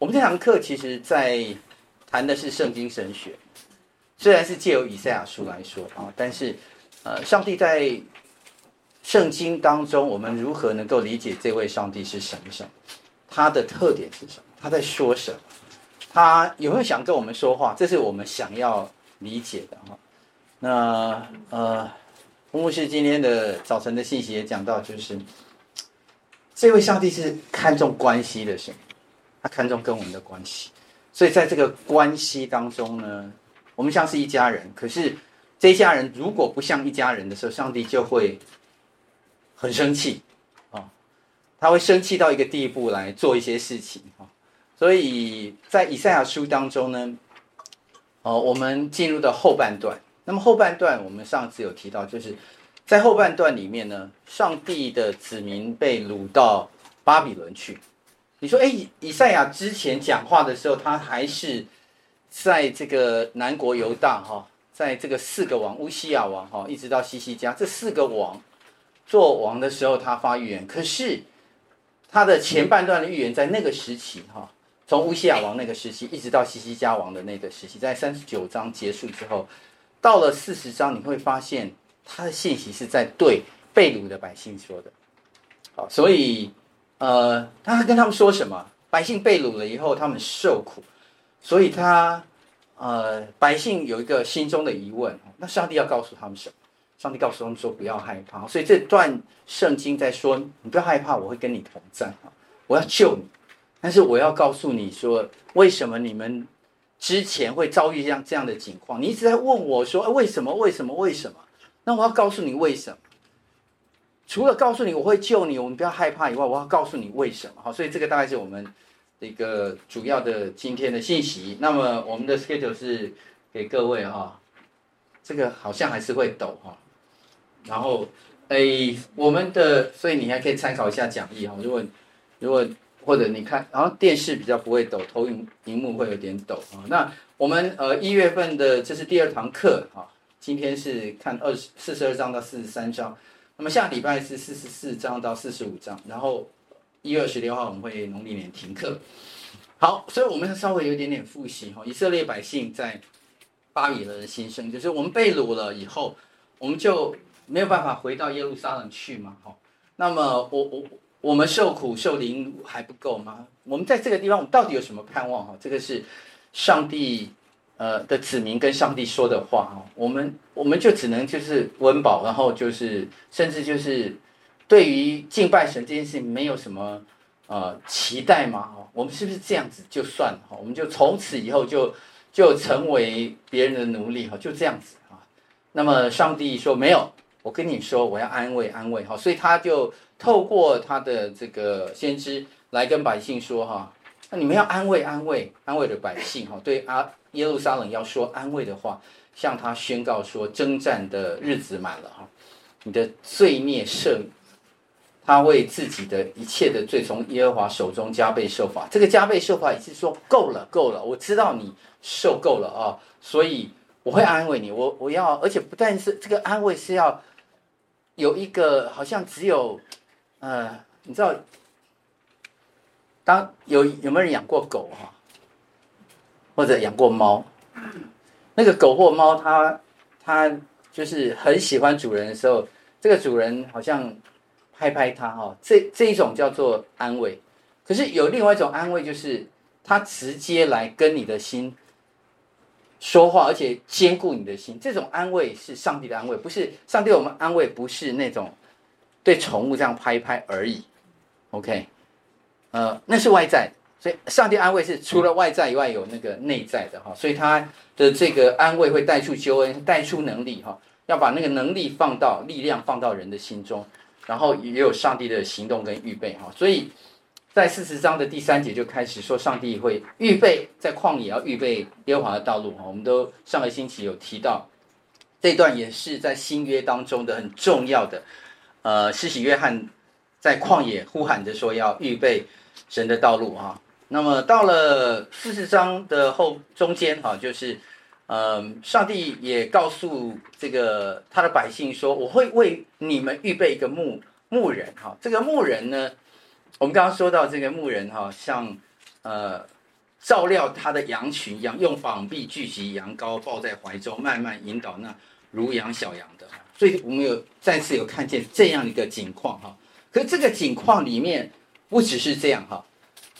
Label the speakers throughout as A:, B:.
A: 我们这堂课其实在谈的是圣经神学，虽然是借由以赛亚书来说啊，但是呃，上帝在圣经当中，我们如何能够理解这位上帝是什么什么？他的特点是什么？他在说什么？他有没有想跟我们说话？这是我们想要理解的哈。那呃，牧师今天的早晨的信息也讲到，就是这位上帝是看重关系的神。他看重跟我们的关系，所以在这个关系当中呢，我们像是一家人。可是这一家人如果不像一家人的时候，上帝就会很生气啊，他会生气到一个地步来做一些事情啊。所以在以赛亚书当中呢，哦，我们进入到后半段。那么后半段我们上次有提到，就是在后半段里面呢，上帝的子民被掳到巴比伦去。你说，哎，以赛亚之前讲话的时候，他还是在这个南国犹大哈，在这个四个王乌西亚王哈，一直到西西家这四个王做王的时候，他发预言。可是他的前半段的预言在那个时期哈，从乌西亚王那个时期一直到西西家王的那个时期，在三十九章结束之后，到了四十章，你会发现他的信息是在对被掳的百姓说的。好，所以。呃，他跟他们说什么？百姓被掳了以后，他们受苦，所以他呃，百姓有一个心中的疑问。那上帝要告诉他们什么？上帝告诉他们说：“不要害怕。”所以这段圣经在说：“你不要害怕，我会跟你同在，我要救你。但是我要告诉你说，为什么你们之前会遭遇这样这样的情况？你一直在问我说：为什么？为什么？为什么？那我要告诉你为什么。”除了告诉你我会救你，我们不要害怕以外，我要告诉你为什么。好，所以这个大概是我们一个主要的今天的信息。那么我们的 schedule 是给各位哈，这个好像还是会抖哈。然后诶，我们的所以你还可以参考一下讲义哈。如果如果或者你看，然后电视比较不会抖，投影荧幕会有点抖啊。那我们呃一月份的这是第二堂课哈，今天是看二十四十二章到四十三章。那么下礼拜是四十四章到四十五章，然后一月二十六号我们会农历年停课。好，所以我们稍微有一点点复习哈。以色列百姓在巴比伦的心声，就是我们被掳了以后，我们就没有办法回到耶路撒冷去嘛。哈，那么我我我们受苦受凌还不够吗？我们在这个地方，我们到底有什么盼望？哈，这个是上帝。呃的子民跟上帝说的话哈，我们我们就只能就是温饱，然后就是甚至就是对于敬拜神这件事情没有什么呃期待嘛哈，我们是不是这样子就算了？我们就从此以后就就成为别人的奴隶哈，就这样子啊？那么上帝说没有，我跟你说我要安慰安慰哈，所以他就透过他的这个先知来跟百姓说哈，那你们要安慰安慰安慰的百姓哈，对啊。耶路撒冷要说安慰的话，向他宣告说：征战的日子满了哈，你的罪孽赦，他为自己的一切的罪从耶和华手中加倍受罚。这个加倍受罚，也是说够了，够了，我知道你受够了啊，所以我会安慰你。我我要，而且不但是这个安慰是要有一个，好像只有呃，你知道，当有有没有人养过狗哈？或者养过猫，那个狗或猫，它它就是很喜欢主人的时候，这个主人好像拍拍它哈，这这一种叫做安慰。可是有另外一种安慰，就是它直接来跟你的心说话，而且兼顾你的心。这种安慰是上帝的安慰，不是上帝我们安慰，不是那种对宠物这样拍一拍而已。OK，呃，那是外在。所以，上帝安慰是除了外在以外，有那个内在的哈。所以，他的这个安慰会带出救恩，带出能力哈。要把那个能力放到力量放到人的心中，然后也有上帝的行动跟预备哈。所以在四十章的第三节就开始说，上帝会预备在旷野要预备耶和华的道路哈。我们都上个星期有提到这段，也是在新约当中的很重要的。呃，施洗约翰在旷野呼喊着说要预备神的道路哈。那么到了四十章的后中间哈，就是，嗯，上帝也告诉这个他的百姓说，我会为你们预备一个牧牧人哈。这个牧人呢，我们刚刚说到这个牧人哈，像呃照料他的羊群一样，用膀臂聚集羊羔，抱在怀中，慢慢引导那如羊小羊的。所以我们有再次有看见这样一个景况哈。可是这个景况里面不只是这样哈，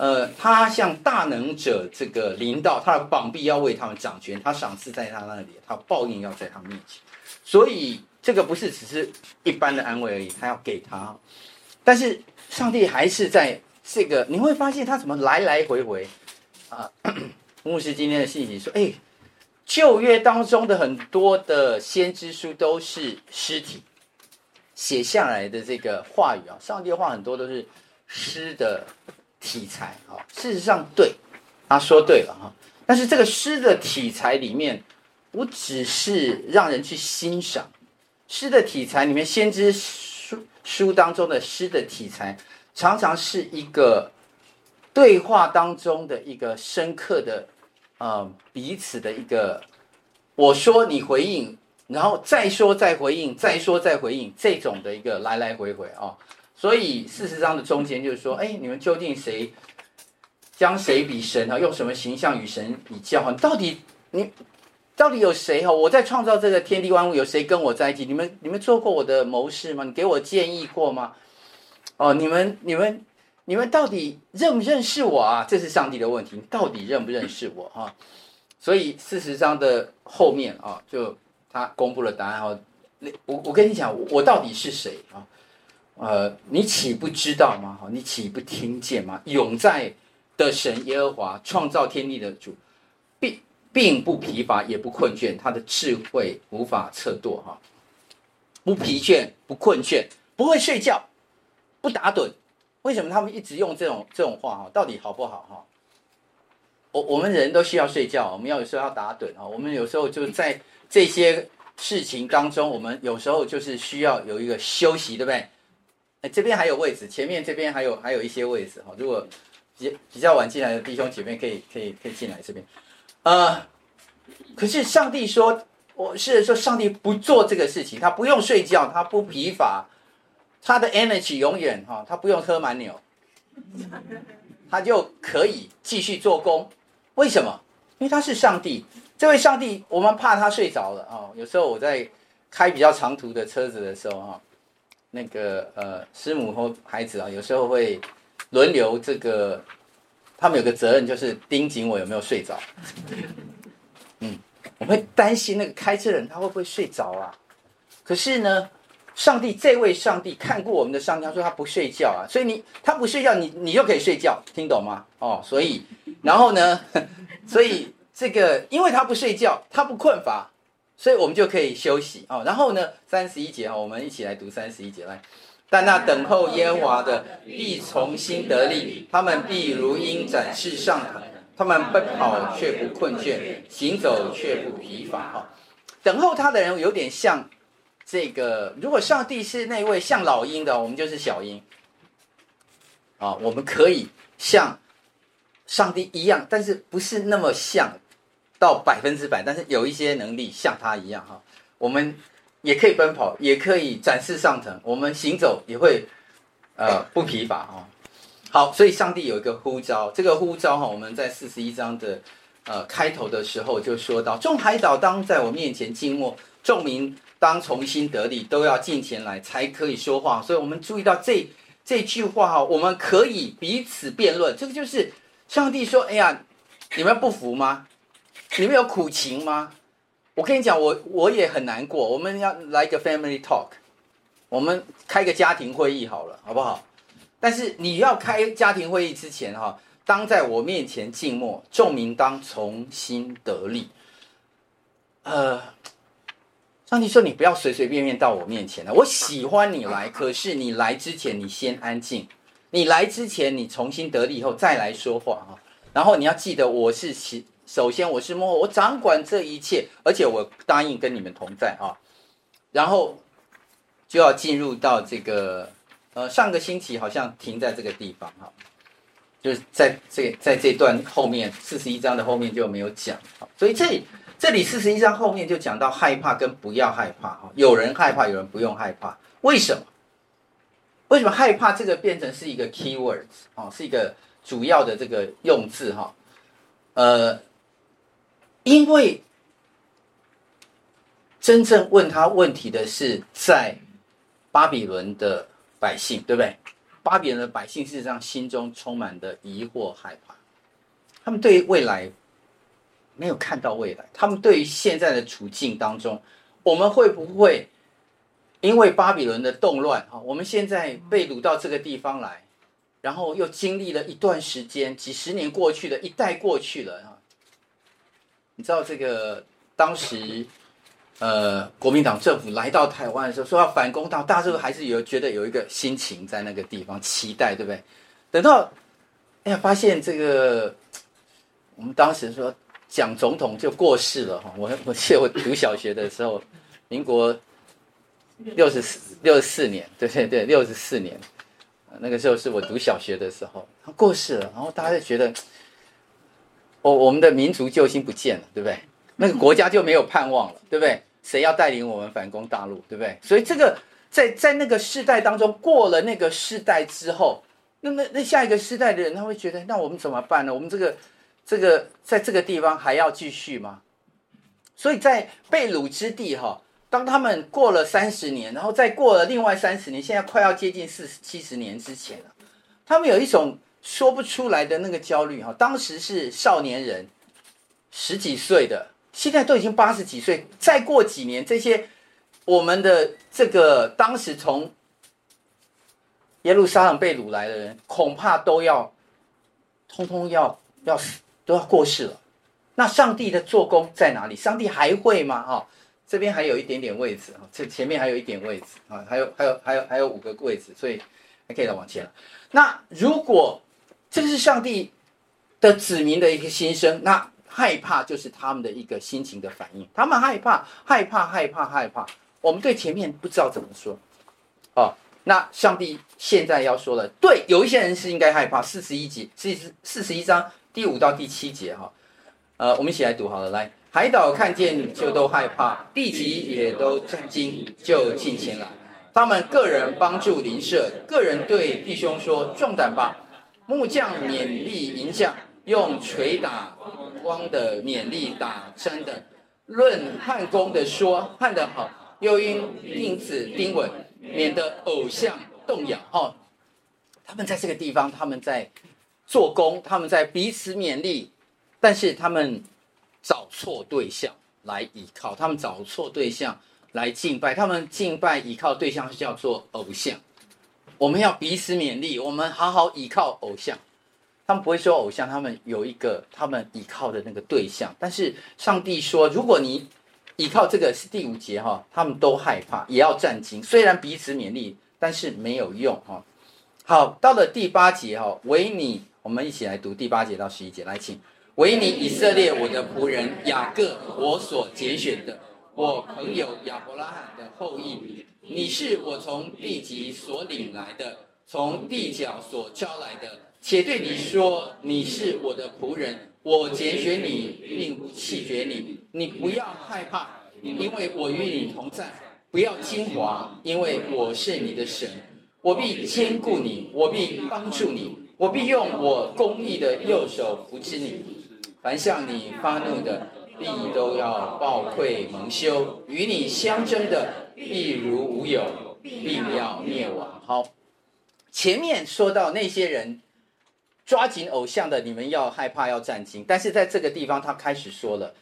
A: 呃，他像大能者这个领导，他的膀臂要为他们掌权，他赏赐在他那里，他报应要在他面前。所以这个不是只是一般的安慰而已，他要给他。但是上帝还是在这个，你会发现他怎么来来回回。啊，牧师今天的信息说，哎，旧约当中的很多的先知书都是诗体写下来的这个话语啊，上帝的话很多都是诗的题材啊。事实上，对，他说对了哈。但是这个诗的题材里面，不只是让人去欣赏，诗的题材里面，先知书书当中的诗的题材，常常是一个。对话当中的一个深刻的，呃，彼此的一个，我说你回应，然后再说再回应，再说再回应，这种的一个来来回回啊、哦。所以四十章的中间就是说，哎，你们究竟谁将谁比神啊？用什么形象与神比较？哈，到底你到底有谁哈？我在创造这个天地万物，有谁跟我在一起？你们你们做过我的谋士吗？你给我建议过吗？哦，你们你们。你们到底认不认识我啊？这是上帝的问题。你到底认不认识我啊？所以四十章的后面啊，就他公布了答案。哈，我我跟你讲，我到底是谁啊？呃，你岂不知道吗？哈，你岂不听见吗？永在的神耶和华，创造天地的主，并并不疲乏，也不困倦，他的智慧无法测度。哈，不疲倦，不困倦，不会睡觉，不打盹。为什么他们一直用这种这种话哈？到底好不好哈？我我们人都需要睡觉，我们要有时候要打盹啊。我们有时候就在这些事情当中，我们有时候就是需要有一个休息，对不对？哎，这边还有位置，前面这边还有还有一些位置哈。如果比比较晚进来的弟兄姐妹可以可以可以进来这边。呃，可是上帝说，我是说上帝不做这个事情，他不用睡觉，他不疲乏。他的 energy 永远哈，他不用喝满牛，他就可以继续做工。为什么？因为他是上帝。这位上帝，我们怕他睡着了啊。有时候我在开比较长途的车子的时候哈，那个呃师母和孩子啊，有时候会轮流这个，他们有个责任就是盯紧我有没有睡着。嗯，我会担心那个开车人他会不会睡着啊？可是呢。上帝，这位上帝看过我们的上帝，他说他不睡觉啊，所以你他不睡觉，你你就可以睡觉，听懂吗？哦，所以然后呢，所以这个因为他不睡觉，他不困乏，所以我们就可以休息哦。然后呢，三十一节哈，我们一起来读三十一节来。但那等候耶和华的必从新得力，他们必如鹰展翅上腾，他们奔跑却不困倦，行走却不疲乏。哈，等候他的人有点像。这个如果上帝是那位像老鹰的，我们就是小鹰啊。我们可以像上帝一样，但是不是那么像到百分之百，但是有一些能力像他一样哈。我们也可以奔跑，也可以展翅上腾，我们行走也会呃不疲乏哈。好，所以上帝有一个呼召，这个呼召哈，我们在四十一章的呃开头的时候就说到：众海岛当在我面前静默，众民。当重新得力，都要进前来，才可以说话。所以，我们注意到这这句话哈，我们可以彼此辩论。这个就是上帝说：“哎呀，你们不服吗？你们有苦情吗？我跟你讲，我我也很难过。我们要来个 family talk，我们开个家庭会议好了，好不好？但是你要开家庭会议之前哈，当在我面前静默，众民当重新得力。呃。”上帝说：“你不要随随便便到我面前来。我喜欢你来，可是你来之前，你先安静。你来之前，你重新得力以后再来说话哈。然后你要记得，我是其首先我是幕后，我掌管这一切，而且我答应跟你们同在啊。然后就要进入到这个呃，上个星期好像停在这个地方哈，就是在这在这段后面四十一章的后面就没有讲。所以这里。”这里四十一章后面就讲到害怕跟不要害怕哈，有人害怕，有人不用害怕，为什么？为什么害怕这个变成是一个 key words 啊，是一个主要的这个用字哈？呃，因为真正问他问题的是在巴比伦的百姓，对不对？巴比伦的百姓事实上心中充满的疑惑、害怕，他们对于未来没有看到未来，他们对于现在的处境当中，我们会不会因为巴比伦的动乱啊？我们现在被掳到这个地方来，然后又经历了一段时间，几十年过去了，一代过去了啊！你知道这个当时？呃，国民党政府来到台湾的时候，说要反攻到，大家是不是还是有觉得有一个心情在那个地方期待，对不对？等到，哎呀，发现这个，我们当时说蒋总统就过世了哈。我我记得我读小学的时候，民国六十四六十四年，对对对，六十四年，那个时候是我读小学的时候，他过世了，然后大家就觉得，我我们的民族救星不见了，对不对？那个国家就没有盼望了，对不对？谁要带领我们反攻大陆，对不对？所以这个在在那个世代当中，过了那个世代之后，那那那下一个世代的人，他会觉得，那我们怎么办呢？我们这个这个在这个地方还要继续吗？所以在被掳之地哈，当他们过了三十年，然后再过了另外三十年，现在快要接近四七十年之前了，他们有一种说不出来的那个焦虑哈。当时是少年人，十几岁的。现在都已经八十几岁，再过几年，这些我们的这个当时从耶路撒冷被掳来的人，恐怕都要通通要要死，都要过世了。那上帝的做工在哪里？上帝还会吗？哈，这边还有一点点位置啊，这前面还有一点位置啊，还有还有还有还有五个位置，所以还可以再往前了。那如果这个是上帝的子民的一个心声，那。害怕就是他们的一个心情的反应，他们害怕，害怕，害怕，害怕。我们对前面不知道怎么说，哦，那上帝现在要说了，对，有一些人是应该害怕。四十一节，四十四十一章第五到第七节，哈，呃，我们一起来读好了。来，海岛看见就都害怕，地极也都震惊，就进前来。他们个人帮助邻舍，个人对弟兄说：壮胆吧，木匠勉励银匠。用锤打光的勉励打针的，论焊工的说焊得好，又因钉子钉稳，免得偶像动摇。哈，他们在这个地方，他们在做工，他们在彼此勉励，但是他们找错对象来依靠，他们找错对象来敬拜，他们敬拜依靠对象是叫做偶像。我们要彼此勉励，我们好好依靠偶像。他们不会说偶像，他们有一个他们依靠的那个对象。但是上帝说，如果你依靠这个是第五节哈，他们都害怕，也要战兢。虽然彼此勉励，但是没有用哈。好，到了第八节哈，惟你，我们一起来读第八节到十一节，来请。惟你以色列，我的仆人雅各，我所拣选的，我朋友亚伯拉罕的后裔，你是我从地极所领来的，从地角所招来的。且对你说，你是我的仆人，我拣选你，并不弃绝你。你不要害怕，因为我与你同在；不要惊惶，因为我是你的神。我必坚固你，我必帮助你，我必用我公义的右手扶持你。凡向你发怒的，必都要报愧蒙羞；与你相争的，必如无有，必要灭亡。好，前面说到那些人。抓紧偶像的，你们要害怕，要战兢。但是在这个地方，他开始说了：“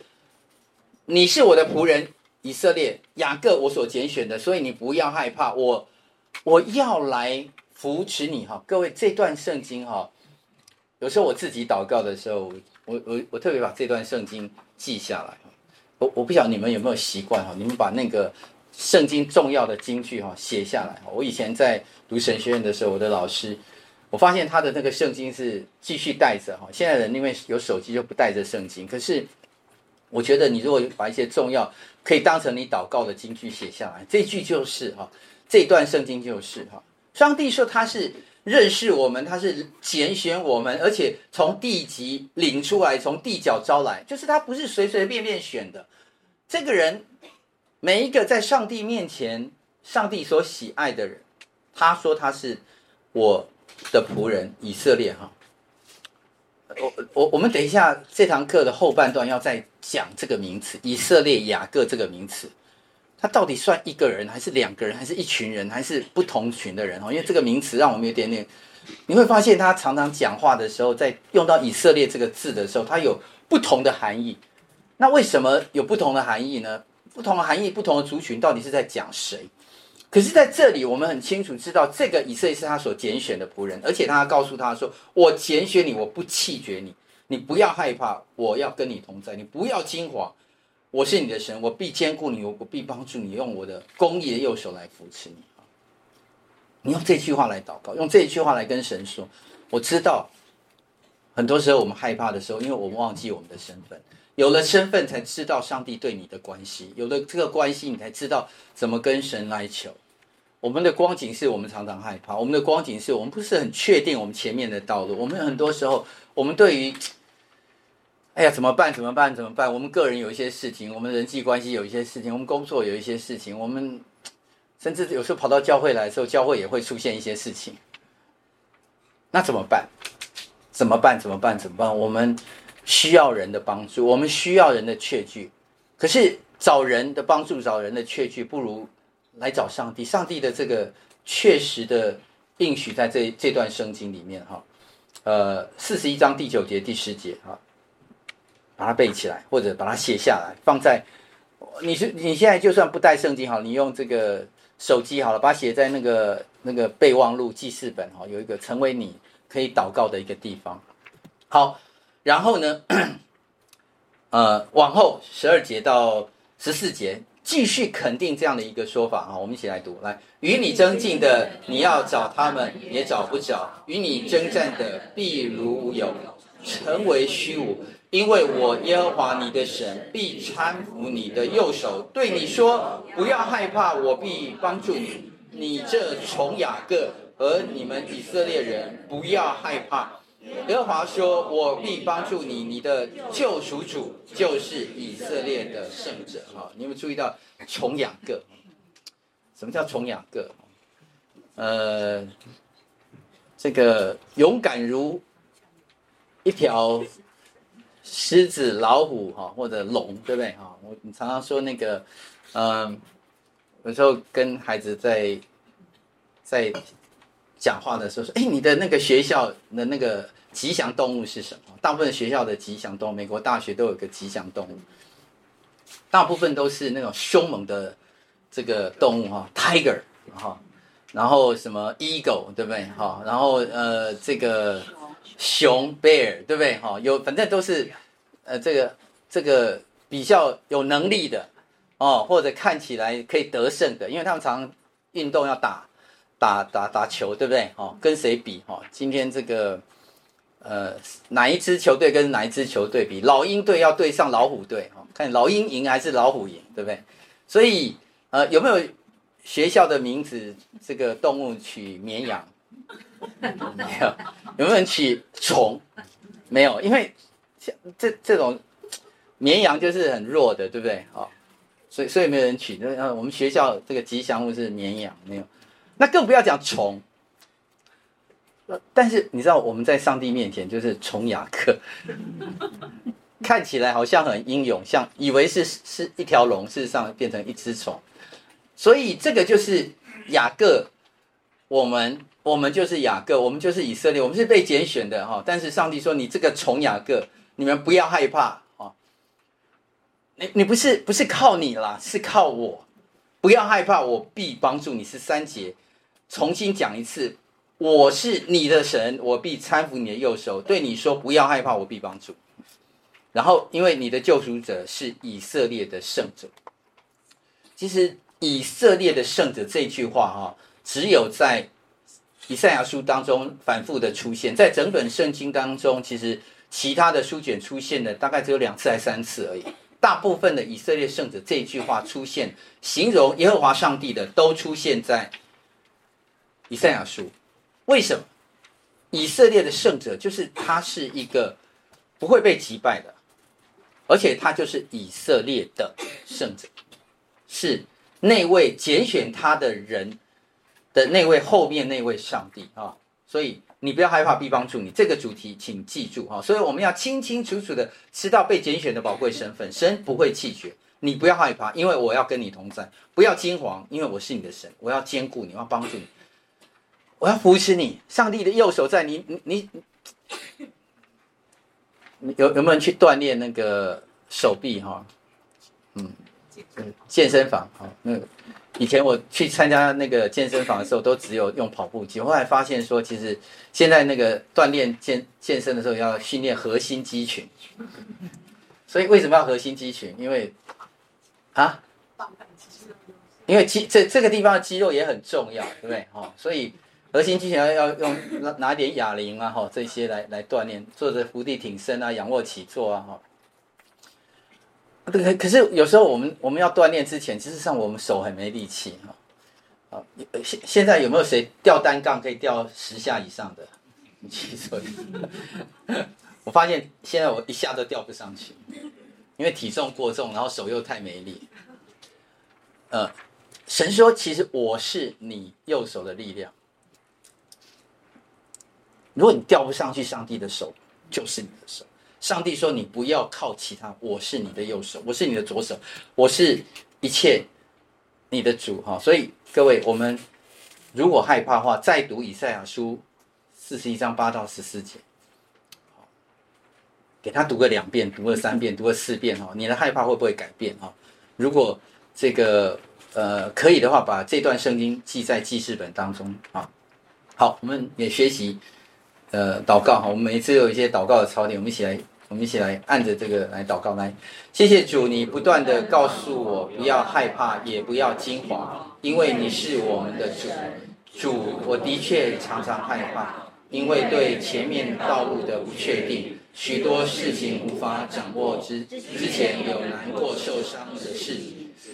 A: 你是我的仆人，以色列雅各，我所拣选的，所以你不要害怕，我我要来扶持你。”哈，各位，这段圣经哈，有时候我自己祷告的时候，我我我特别把这段圣经记下来。我我不晓得你们有没有习惯哈，你们把那个圣经重要的金句哈写下来。我以前在读神学院的时候，我的老师。我发现他的那个圣经是继续带着哈，现在人因为有手机就不带着圣经。可是我觉得你如果把一些重要可以当成你祷告的经句写下来，这句就是哈，这段圣经就是哈，上帝说他是认识我们，他是拣选我们，而且从地极领出来，从地角招来，就是他不是随随便便选的。这个人每一个在上帝面前，上帝所喜爱的人，他说他是我的仆人以色列哈，我我我们等一下这堂课的后半段要再讲这个名词以色列雅各这个名词，他到底算一个人还是两个人还是一群人还是不同群的人哦？因为这个名词让我们有点点，你会发现他常常讲话的时候，在用到以色列这个字的时候，它有不同的含义。那为什么有不同的含义呢？不同的含义，不同的族群到底是在讲谁？可是在这里，我们很清楚知道，这个以色列是他所拣选的仆人，而且他告诉他说：“我拣选你，我不弃绝你，你不要害怕，我要跟你同在，你不要惊慌，我是你的神，我必坚固你，我必帮助你，用我的公义的右手来扶持你。”你用这句话来祷告，用这句话来跟神说：“我知道，很多时候我们害怕的时候，因为我们忘记我们的身份。”有了身份，才知道上帝对你的关系；有了这个关系，你才知道怎么跟神来求。我们的光景是我们常常害怕，我们的光景是我们不是很确定我们前面的道路。我们很多时候，我们对于，哎呀，怎么办？怎么办？怎么办？我们个人有一些事情，我们人际关系有一些事情，我们工作有一些事情，我们甚至有时候跑到教会来的时候，教会也会出现一些事情。那怎么办？怎么办？怎么办？怎么办？我们。需要人的帮助，我们需要人的确据。可是找人的帮助，找人的确据，不如来找上帝。上帝的这个确实的应许，在这这段圣经里面，哈，呃，四十一章第九节、第十节，哈，把它背起来，或者把它写下来，放在你是你现在就算不带圣经，好，你用这个手机好了，把它写在那个那个备忘录记事本，哈，有一个成为你可以祷告的一个地方。好。然后呢，呃，往后十二节到十四节，继续肯定这样的一个说法啊，我们一起来读，来，与你争竞的，你要找他们也找不着；与你征战的，必如无有，成为虚无。因为我耶和华你的神必搀扶你的右手，对你说：不要害怕，我必帮助你。你这虫雅各和你们以色列人，不要害怕。耶和华说：“我必帮助你，你的救赎主就是以色列的圣者。”哈，你有没有注意到虫雅各？什么叫虫雅各？呃，这个勇敢如一条狮子、老虎，哈，或者龙，对不对？哈，我你常常说那个，嗯、有时候跟孩子在在。讲话的时候说：“哎，你的那个学校的那个吉祥动物是什么？大部分学校的吉祥动物，美国大学都有个吉祥动物，大部分都是那种凶猛的这个动物哈，tiger，哈，然后什么 eagle，对不对？哈，然后呃，这个熊 bear，对不对？哈，有反正都是呃，这个这个比较有能力的哦，或者看起来可以得胜的，因为他们常运动要打。”打打打球，对不对？哦，跟谁比？哦，今天这个，呃，哪一支球队跟哪一支球队比？老鹰队要对上老虎队，哦，看老鹰赢还是老虎赢，对不对？所以，呃，有没有学校的名字？这个动物取绵羊？没有。有没有人取虫？没有，因为像这这种绵羊就是很弱的，对不对？哦，所以所以没有人取。那我们学校这个吉祥物是绵羊，没有。那更不要讲虫，但是你知道我们在上帝面前就是虫雅各，看起来好像很英勇，像以为是是一条龙，事实上变成一只虫，所以这个就是雅各，我们我们就是雅各，我们就是以色列，我们是被拣选的哈。但是上帝说：“你这个虫雅各，你们不要害怕啊，你你不是不是靠你啦，是靠我，不要害怕，我必帮助你。”是三节。重新讲一次，我是你的神，我必搀扶你的右手，对你说不要害怕，我必帮助。然后，因为你的救赎者是以色列的圣者。其实，以色列的圣者这句话哈，只有在以赛亚书当中反复的出现，在整本圣经当中，其实其他的书卷出现的大概只有两次还三次而已。大部分的以色列圣者这句话出现，形容耶和华上帝的，都出现在。以赛亚书，为什么以色列的圣者就是他是一个不会被击败的，而且他就是以色列的圣者，是那位拣选他的人的那位后面那位上帝啊，所以你不要害怕，必帮助你。这个主题请记住哈，所以我们要清清楚楚的知道被拣选的宝贵身份。神不会弃绝你，不要害怕，因为我要跟你同在；不要惊惶，因为我是你的神，我要坚固你，我要帮助你，我要扶持你。上帝的右手在你，你你有有没有人去锻炼那个手臂哈？嗯，健身房哈，那个。以前我去参加那个健身房的时候，都只有用跑步机。后来发现说，其实现在那个锻炼健健身的时候，要训练核心肌群。所以为什么要核心肌群？因为啊，因为肌这这个地方的肌肉也很重要，对不对？哦，所以核心肌群要要用拿拿点哑铃啊，哈，这些来来锻炼，做着伏地挺身啊，仰卧起坐啊，哈。对，可是有时候我们我们要锻炼之前，其实上我们手很没力气哈。啊，现现在有没有谁吊单杠可以吊十下以上的？你去说。我发现现在我一下都吊不上去，因为体重过重，然后手又太没力。呃，神说，其实我是你右手的力量。如果你吊不上去，上帝的手就是你的手。上帝说：“你不要靠其他，我是你的右手，我是你的左手，我是一切你的主。”哈，所以各位，我们如果害怕的话，再读以赛亚书四十一章八到十四节，给他读个两遍，读个三遍，读个四遍，哈，你的害怕会不会改变？哈，如果这个呃可以的话，把这段圣经记在记事本当中啊。好，我们也学习。呃，祷告哈，我们每一次有一些祷告的操练，我们一起来，我们一起来按着这个来祷告。来。谢谢主，你不断的告。诉我不要害怕，也不要惊慌，因为你是我们的主。主，我的确常常害怕，因为对前面道路的不确定，许多事情无法掌握之之前有难过受伤的事。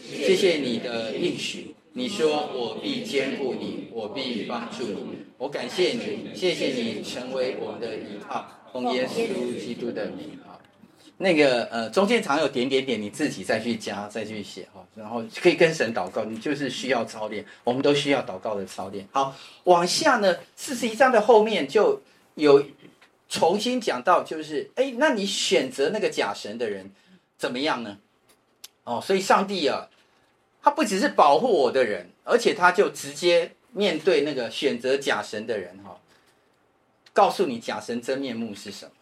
A: 谢谢你的应许。你说我必坚固你，我必帮助你，我感谢你，谢谢你成为我们的依靠，奉耶稣基督的名啊。那个呃，中间常有点点点，你自己再去加，再去写哈，然后可以跟神祷告，你就是需要操练，我们都需要祷告的操练。好，往下呢，四十一章的后面就有重新讲到，就是哎，那你选择那个假神的人怎么样呢？哦，所以上帝啊。他不只是保护我的人，而且他就直接面对那个选择假神的人，哈，告诉你假神真面目是什么。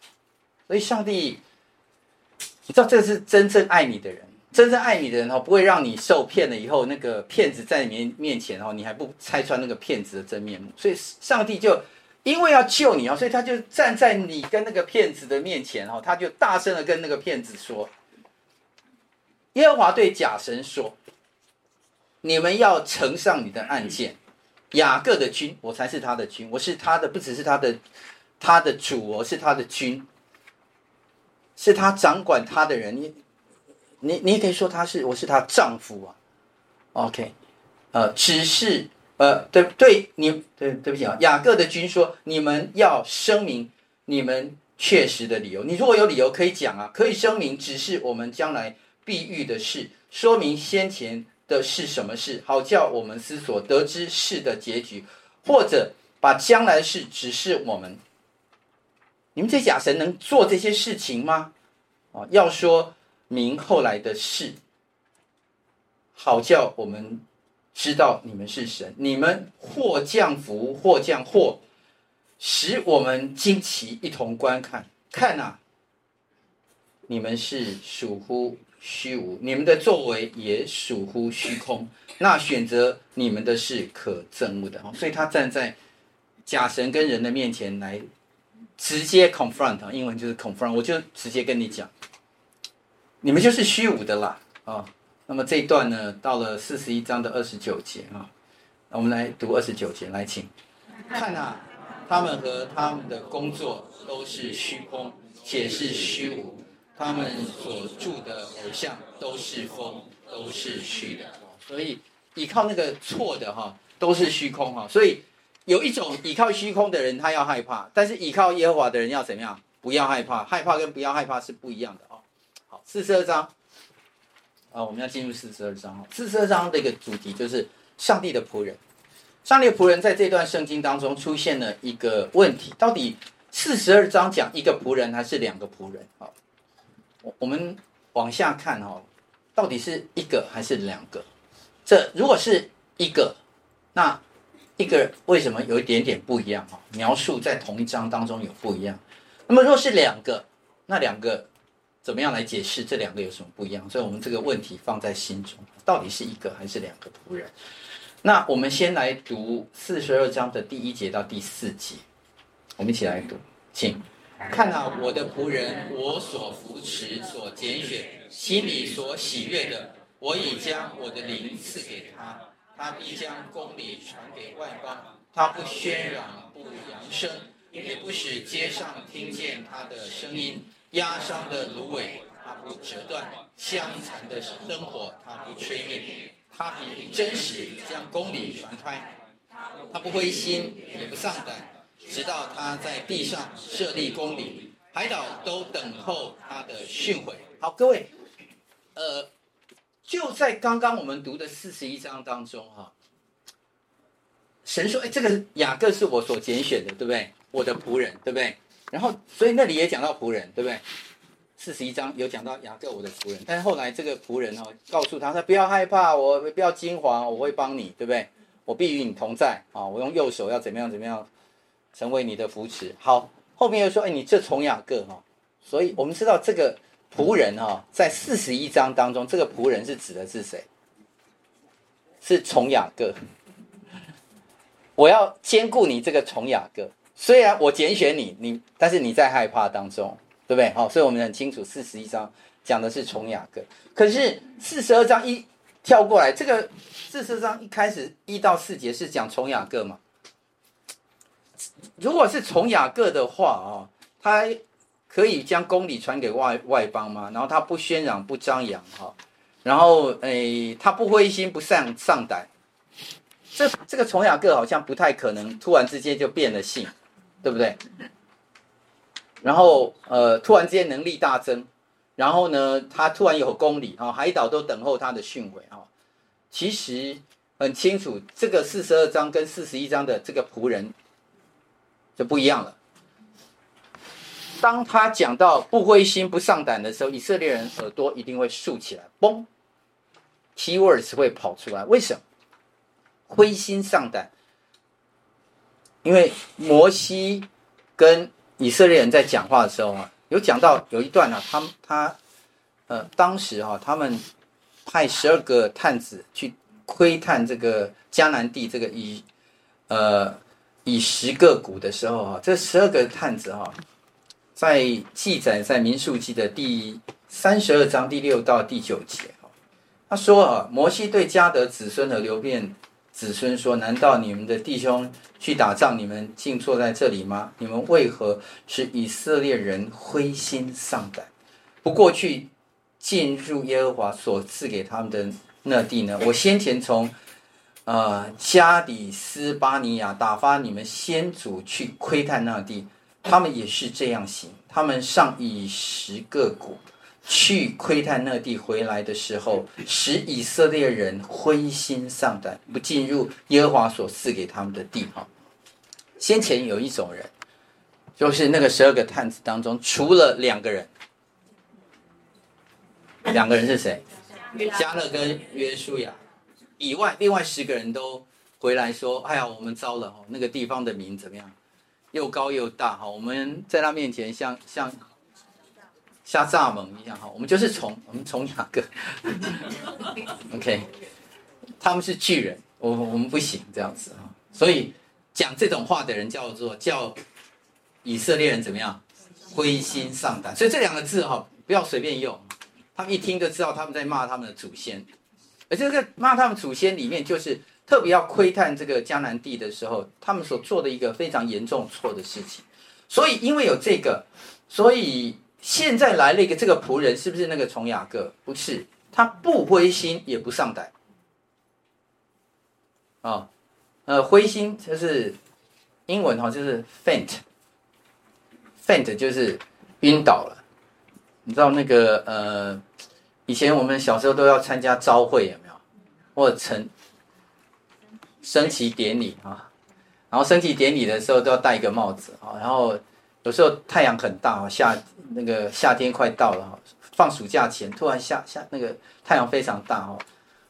A: 所以上帝，你知道这是真正爱你的人，真正爱你的人哈，不会让你受骗了以后，那个骗子在你面面前哈，你还不拆穿那个骗子的真面目。所以上帝就因为要救你啊，所以他就站在你跟那个骗子的面前哈，他就大声的跟那个骗子说：“耶和华对假神说。”你们要呈上你的案件，雅各的君，我才是他的君，我是他的，不只是他的，他的主，我是他的君，是他掌管他的人。你，你，你可以说他是，我是他丈夫啊。OK，呃，只是，呃，对对，你对对不起啊，雅各的君说，你们要声明你们确实的理由。你如果有理由可以讲啊，可以声明，只是我们将来必遇的事，说明先前。的是什么事？好叫我们思索得知事的结局，或者把将来事指示我们。你们这假神能做这些事情吗？啊，要说明后来的事，好叫我们知道你们是神。你们或降福，或降祸，使我们惊奇，一同观看。看啊，你们是属乎。虚无，你们的作为也属乎虚空。那选择你们的是可憎恶的，所以他站在假神跟人的面前来直接 confront，英文就是 confront，我就直接跟你讲，你们就是虚无的啦啊。那么这一段呢，到了四十一章的二十九节啊，我们来读二十九节，来请看啊，他们和他们的工作都是虚空，且是虚无。他们所住的偶像都是风，都是虚的，所以依靠那个错的哈，都是虚空哈。所以有一种依靠虚空的人，他要害怕；但是依靠耶和华的人要怎么样？不要害怕。害怕跟不要害怕是不一样的哦。好，四十二章啊，我们要进入四十二章哈。四十二章的一个主题就是上帝的仆人。上帝的仆人在这段圣经当中出现了一个问题：到底四十二章讲一个仆人还是两个仆人？好，我们往下看哈，到底是一个还是两个？这如果是一个，那一个为什么有一点点不一样？哈，描述在同一章当中有不一样。那么若是两个，那两个怎么样来解释这两个有什么不一样？所以我们这个问题放在心中，到底是一个还是两个仆人？那我们先来读四十二章的第一节到第四节，我们一起来读，请看啊，我的仆人，我所扶持、所拣选、心里所喜悦的，我已将我的灵赐给他，他必将公理传给外邦，他不喧嚷，不扬声，也不使街上听见他的声音，压伤的芦苇他不折断，香残的灯火他不吹灭。他凭真实将公理传开，他不灰心也不丧胆，直到他在地上设立公理，海岛都等候他的训诲。好，各位，呃，就在刚刚我们读的四十一章当中，哈，神说：“哎，这个雅各是我所拣选的，对不对？我的仆人，对不对？然后，所以那里也讲到仆人，对不对？”四十一章有讲到雅各我的仆人，但是后来这个仆人哦，告诉他说，不要害怕，我不要惊慌，我会帮你，对不对？我必与你同在啊！我用右手要怎么样怎么样，成为你的扶持。好，后面又说，哎，你这从雅各哈，所以我们知道这个仆人哈，在四十一章当中，这个仆人是指的是谁？是从雅各。我要兼顾你这个从雅各，虽然我拣选你，你但是你在害怕当中。对不对？好，所以我们很清楚，四十一章讲的是从雅各，可是四十二章一跳过来，这个四十二章一开始一到四节是讲从雅各嘛？如果是从雅各的话啊，他可以将公理传给外外邦吗？然后他不喧嚷不张扬哈，然后诶，他不灰心不丧丧胆，这这个从雅各好像不太可能突然之间就变了性，对不对？然后，呃，突然之间能力大增，然后呢，他突然有公理啊，海岛都等候他的训诲啊。其实很清楚，这个四十二章跟四十一章的这个仆人就不一样了。当他讲到不灰心不上胆的时候，以色列人耳朵一定会竖起来，嘣，keywords 会跑出来。为什么？灰心丧胆？因为摩西跟以色列人在讲话的时候啊，有讲到有一段啊，他他呃，当时哈、啊，他们派十二个探子去窥探这个迦南地这个以呃以十个谷的时候哈、这十二个探子哈、在记载在民数记的第三十二章第六到第九节哈，他说啊，摩西对迦得子孙和流便。子孙说：“难道你们的弟兄去打仗，你们竟坐在这里吗？你们为何使以色列人灰心丧胆，不过去进入耶和华所赐给他们的那地呢？我先前从呃加底斯巴尼亚打发你们先祖去窥探那地，他们也是这样行，他们上以十个谷。”去窥探那地回来的时候，使以色列人灰心丧胆，不进入耶和华所赐给他们的地。哈，先前有一种人，就是那个十二个探子当中，除了两个人，两个人是谁？加勒跟约书亚以外，另外十个人都回来说：“哎呀，我们糟了！那个地方的名怎么样？又高又大。哈，我们在他面前像像。”像蚱蜢一样哈，我们就是虫，我们从哪个？OK，他们是巨人，我我们不行这样子哈。所以讲这种话的人叫做叫以色列人怎么样？灰心丧胆。所以这两个字哈，不要随便用，他们一听就知道他们在骂他们的祖先。而这个骂他们祖先里面，就是特别要窥探这个迦南地的时候，他们所做的一个非常严重错的事情。所以因为有这个，所以。现在来了一个这个仆人，是不是那个从雅各？不是，他不灰心也不上胆。啊、呃，灰心就是英文哈，就是 faint，faint 就是晕倒了。你知道那个呃，以前我们小时候都要参加朝会有没有？或者晨升旗典礼啊，然后升旗典礼的时候都要戴一个帽子啊，然后有时候太阳很大啊，夏那个夏天快到了，放暑假前突然下下那个太阳非常大哦，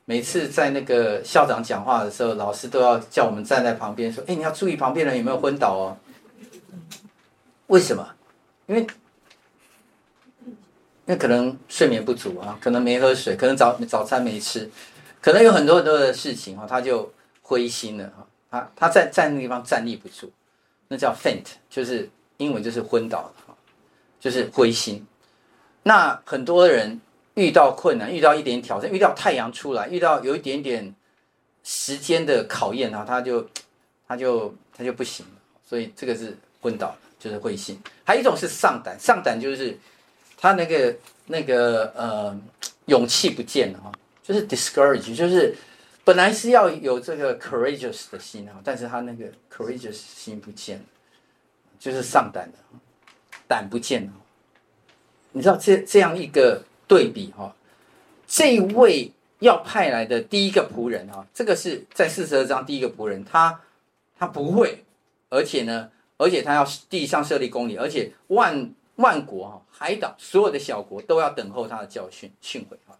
A: 每次在那个校长讲话的时候，老师都要叫我们站在旁边说，哎，你要注意旁边人有没有昏倒哦。为什么？因为。那可能睡眠不足啊，可能没喝水，可能早早餐没吃，可能有很多很多的事情哈，他就灰心了哈，他他在在那个地方站立不住，那叫 faint，就是英文就是昏倒了哈，就是灰心。那很多人遇到困难，遇到一点挑战，遇到太阳出来，遇到有一点点时间的考验哈，他就他就他就不行，所以这个是昏倒，就是灰心。还有一种是丧胆，丧胆就是。他那个那个呃勇气不见了哈，就是 discourage，就是本来是要有这个 courageous 的心哈，但是他那个 courageous 心不见了，就是丧胆的，胆不见了。你知道这这样一个对比哈，这位要派来的第一个仆人哈，这个是在四十二章第一个仆人，他他不会，而且呢，而且他要地上设立公理，而且万。万国哈，海岛所有的小国都要等候他的教训训诲哈，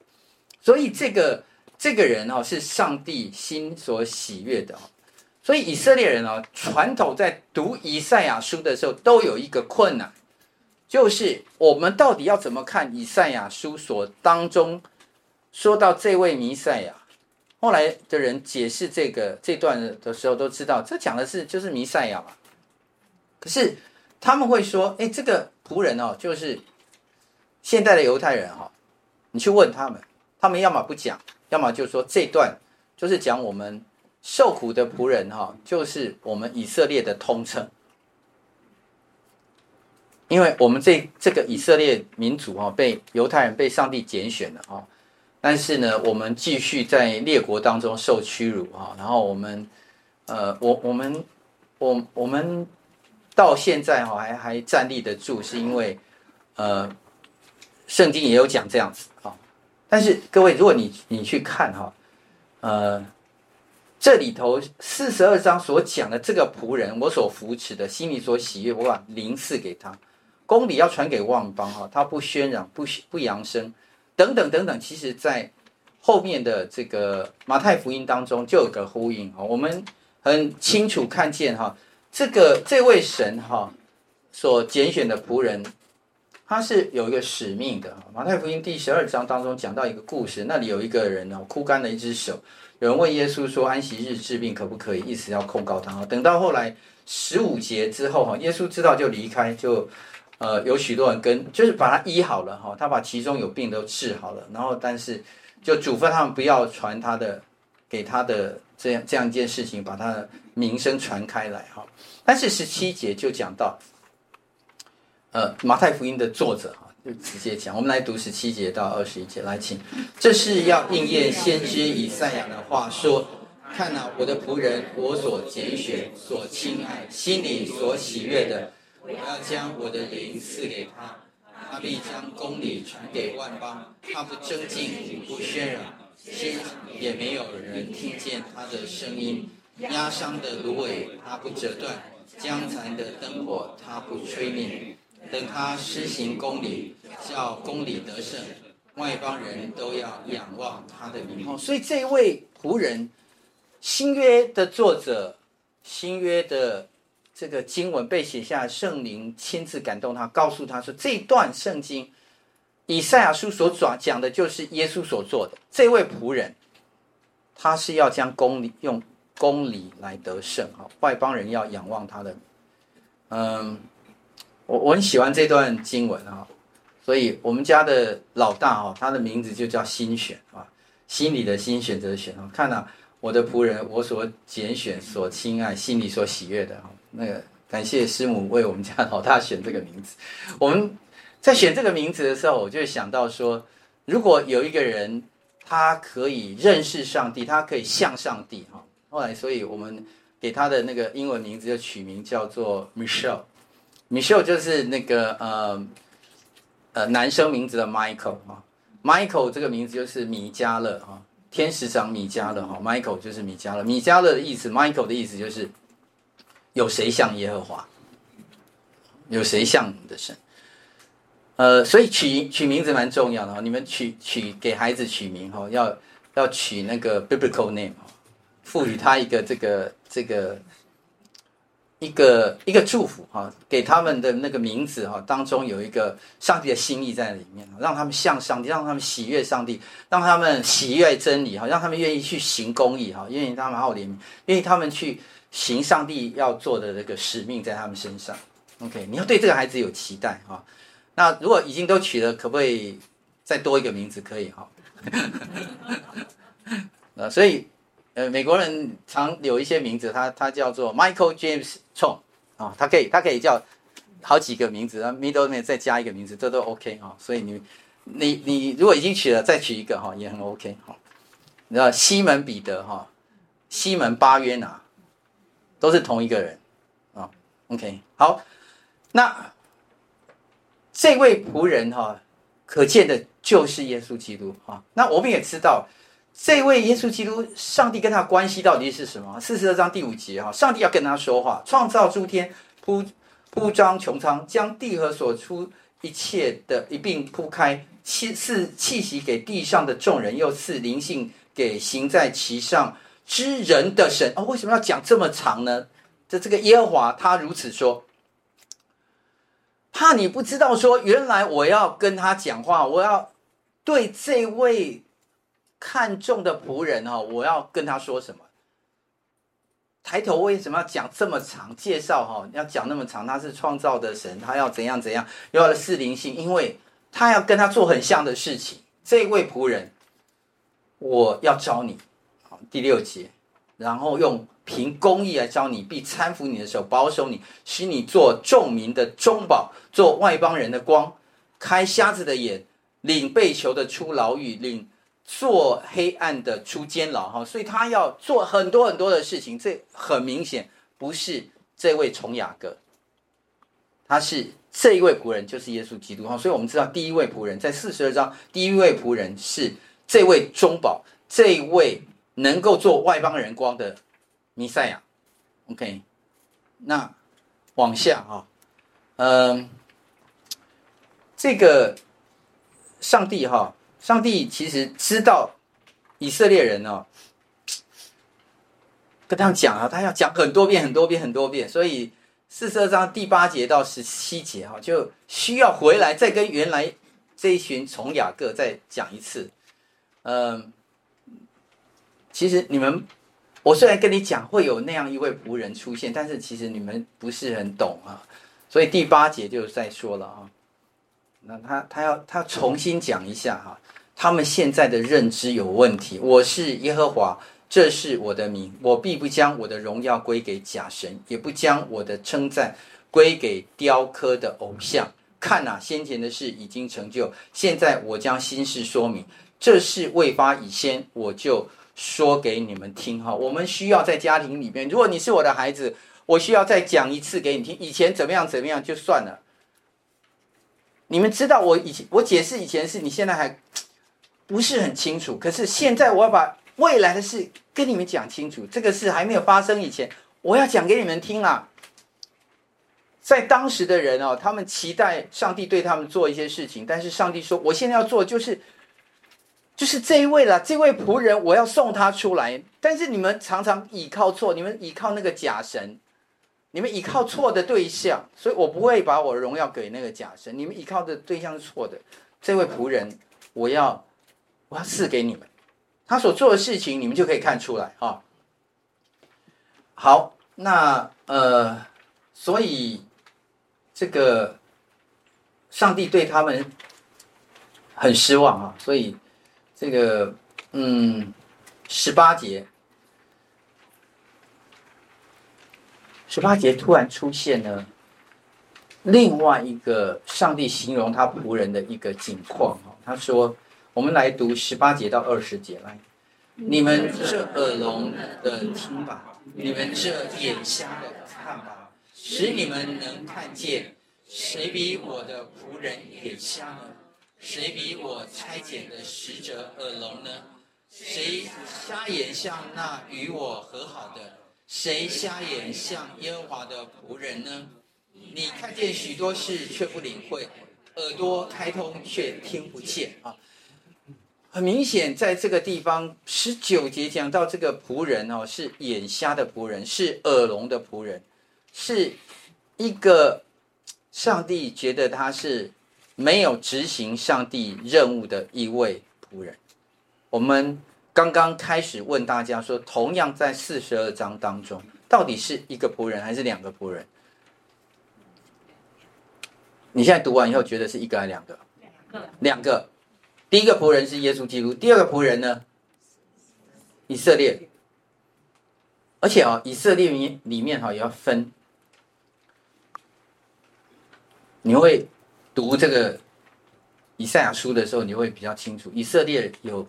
A: 所以这个这个人哦是上帝心所喜悦的哦，所以以色列人哦，传统在读以赛亚书的时候都有一个困难，就是我们到底要怎么看以赛亚书所当中说到这位弥赛亚？后来的人解释这个这段的时候都知道，这讲的是就是弥赛亚嘛，可是他们会说，哎，这个。仆人哦，就是现代的犹太人哈，你去问他们，他们要么不讲，要么就是说这段就是讲我们受苦的仆人哈，就是我们以色列的通称，因为我们这这个以色列民族哈，被犹太人被上帝拣选了哈，但是呢，我们继续在列国当中受屈辱哈，然后我们呃，我我们我我们。到现在哈还还站立得住，是因为，呃，圣经也有讲这样子啊。但是各位，如果你你去看哈，呃，这里头四十二章所讲的这个仆人，我所扶持的，心里所喜悦，我把灵赐给他，公理要传给万邦哈，他不喧嚷，不不扬声，等等等等。其实，在后面的这个马太福音当中就有个呼应啊，我们很清楚看见哈。这个这位神哈所拣选的仆人，他是有一个使命的。马太福音第十二章当中讲到一个故事，那里有一个人哦，枯干了一只手，有人问耶稣说：“安息日治病可不可以？”意思要控告他。等到后来十五节之后哈，耶稣知道就离开，就呃有许多人跟，就是把他医好了哈，他把其中有病都治好了，然后但是就嘱咐他们不要传他的给他的这样这样一件事情，把他的名声传开来哈。但是十七节就讲到，呃，马太福音的作者哈，就直接讲，我们来读十七节到二十一节，来请，这是要应验先知以赛亚的话说：看哪，我的仆人，我所拣选、所亲爱、心里所喜悦的，我要将我的灵赐给他，他必将公理传给万邦，他不争竞，不喧嚷，现场也没有人听见他的声音，压伤的芦苇，他不折断。将残的灯火，他不吹灭；等他施行公理，叫公理得胜，外邦人都要仰望他的名号。所以这位仆人，新约的作者，新约的这个经文被写下，圣灵亲自感动他，告诉他说，这段圣经以赛亚书所讲讲的就是耶稣所做的。这位仆人，他是要将公理用。公理来得胜哈，外邦人要仰望他的。嗯，我我很喜欢这段经文哈，所以我们家的老大哈，他的名字就叫心选啊，心里的心选择的选啊。看到我的仆人，我所拣选、所亲爱、心里所喜悦的哈，那个感谢师母为我们家老大选这个名字。我们在选这个名字的时候，我就想到说，如果有一个人他可以认识上帝，他可以向上帝哈。后来，所以我们给他的那个英文名字就取名叫做 Michelle。Michelle 就是那个呃呃男生名字的 Michael 哈，Michael 这个名字就是米迦勒哈，天使长米迦勒哈，Michael 就是米迦勒，米迦勒的意思，Michael 的意思就是有谁像耶和华，有谁像你的神？呃，所以取取名字蛮重要的哈，你们取取给孩子取名哈，要要取那个 biblical name 哈，赋予他一个这个这个。一个一个祝福哈，给他们的那个名字哈，当中有一个上帝的心意在里面，让他们向上帝，让他们喜悦上帝，让他们喜悦真理哈，让他们愿意去行公义哈，愿意他们好怜悯，愿意他们去行上帝要做的这个使命在他们身上。OK，你要对这个孩子有期待哈。那如果已经都取了，可不可以再多一个名字？可以哈。啊，所以。呃，美国人常有一些名字，他他叫做 Michael James Chong 啊、哦，他可以他可以叫好几个名字，然后 middle name 再加一个名字，这都 OK 啊、哦。所以你你你如果已经取了，再取一个哈、也很 OK 哈、哦。然后西门彼得哈、西门巴约拿，都是同一个人啊、OK，好，那这位仆人哈、可见的就是耶稣基督哈、那我们也知道。这位耶稣基督，上帝跟他关系到底是什么？四十二章第五节哈，上帝要跟他说话，创造诸天，铺铺张穹苍，将地和所出一切的一并铺开，赐赐气息给地上的众人，又赐灵性给行在其上之人的神。哦，为什么要讲这么长呢？这这个耶和华他如此说，怕你不知道说，原来我要跟他讲话，我要对这位。看中的仆人哈，我要跟他说什么？抬头为什么要讲这么长介绍哈？要讲那么长，他是创造的神，他要怎样怎样，又要赐灵性，因为他要跟他做很像的事情。这位仆人，我要召你，好，第六节，然后用凭公义来教你，必搀扶你的手，保守你，使你做众民的中保，做外邦人的光，开瞎子的眼，领被囚的出牢狱，领。做黑暗的出监牢哈，所以他要做很多很多的事情。这很明显不是这位崇雅各，他是这一位仆人，就是耶稣基督哈。所以我们知道第一位仆人在四十二章，第一位仆人是这位中保，这位能够做外邦人光的弥赛亚。OK，那往下哈，嗯，这个上帝哈。上帝其实知道以色列人哦，跟他们讲啊，他要讲很多遍、很多遍、很多遍，所以四十二章第八节到十七节哈，就需要回来再跟原来这一群从雅各再讲一次。嗯，其实你们，我虽然跟你讲会有那样一位仆人出现，但是其实你们不是很懂啊，所以第八节就再说了啊。那他他要他重新讲一下哈，他们现在的认知有问题。我是耶和华，这是我的名，我必不将我的荣耀归给假神，也不将我的称赞归给雕刻的偶像。看呐，先前的事已经成就，现在我将新事说明。这事未发以先，我就说给你们听哈。我们需要在家庭里面，如果你是我的孩子，我需要再讲一次给你听。以前怎么样怎么样就算了。你们知道我以前我解释以前的事，你现在还不是很清楚。可是现在我要把未来的事跟你们讲清楚。这个事还没有发生以前，我要讲给你们听啊。在当时的人哦，他们期待上帝对他们做一些事情，但是上帝说：“我现在要做就是就是这一位了，这位仆人，我要送他出来。”但是你们常常倚靠错，你们倚靠那个假神。你们依靠错的对象，所以我不会把我荣耀给那个假神。你们依靠的对象是错的，这位仆人，我要我要赐给你们，他所做的事情，你们就可以看出来啊。好，那呃，所以这个上帝对他们很失望啊，所以这个嗯，十八节。十八节突然出现了另外一个上帝形容他仆人的一个景况。他说：“我们来读十八节到二十节来，你们这耳聋的听吧，你们这眼瞎的看吧，使你们能看见。谁比我的仆人眼瞎呢？谁比我差遣的使者耳聋呢？谁瞎眼像那与我和好的？谁瞎眼像耶和华的仆人呢？你看见许多事却不领会，耳朵开通却听不见啊！很明显，在这个地方十九节讲到这个仆人哦，是眼瞎的仆人，是耳聋的仆人，是一个上帝觉得他是没有执行上帝任务的一位仆人。我们。刚刚开始问大家说，同样在四十二章当中，到底是一个仆人还是两个仆人？你现在读完以后，觉得是一个还是两个？两个。两个。第一个仆人是耶稣基督，第二个仆人呢？以色列。而且啊，以色列里里面哈也要分。你会读这个以赛亚书的时候，你会比较清楚，以色列有。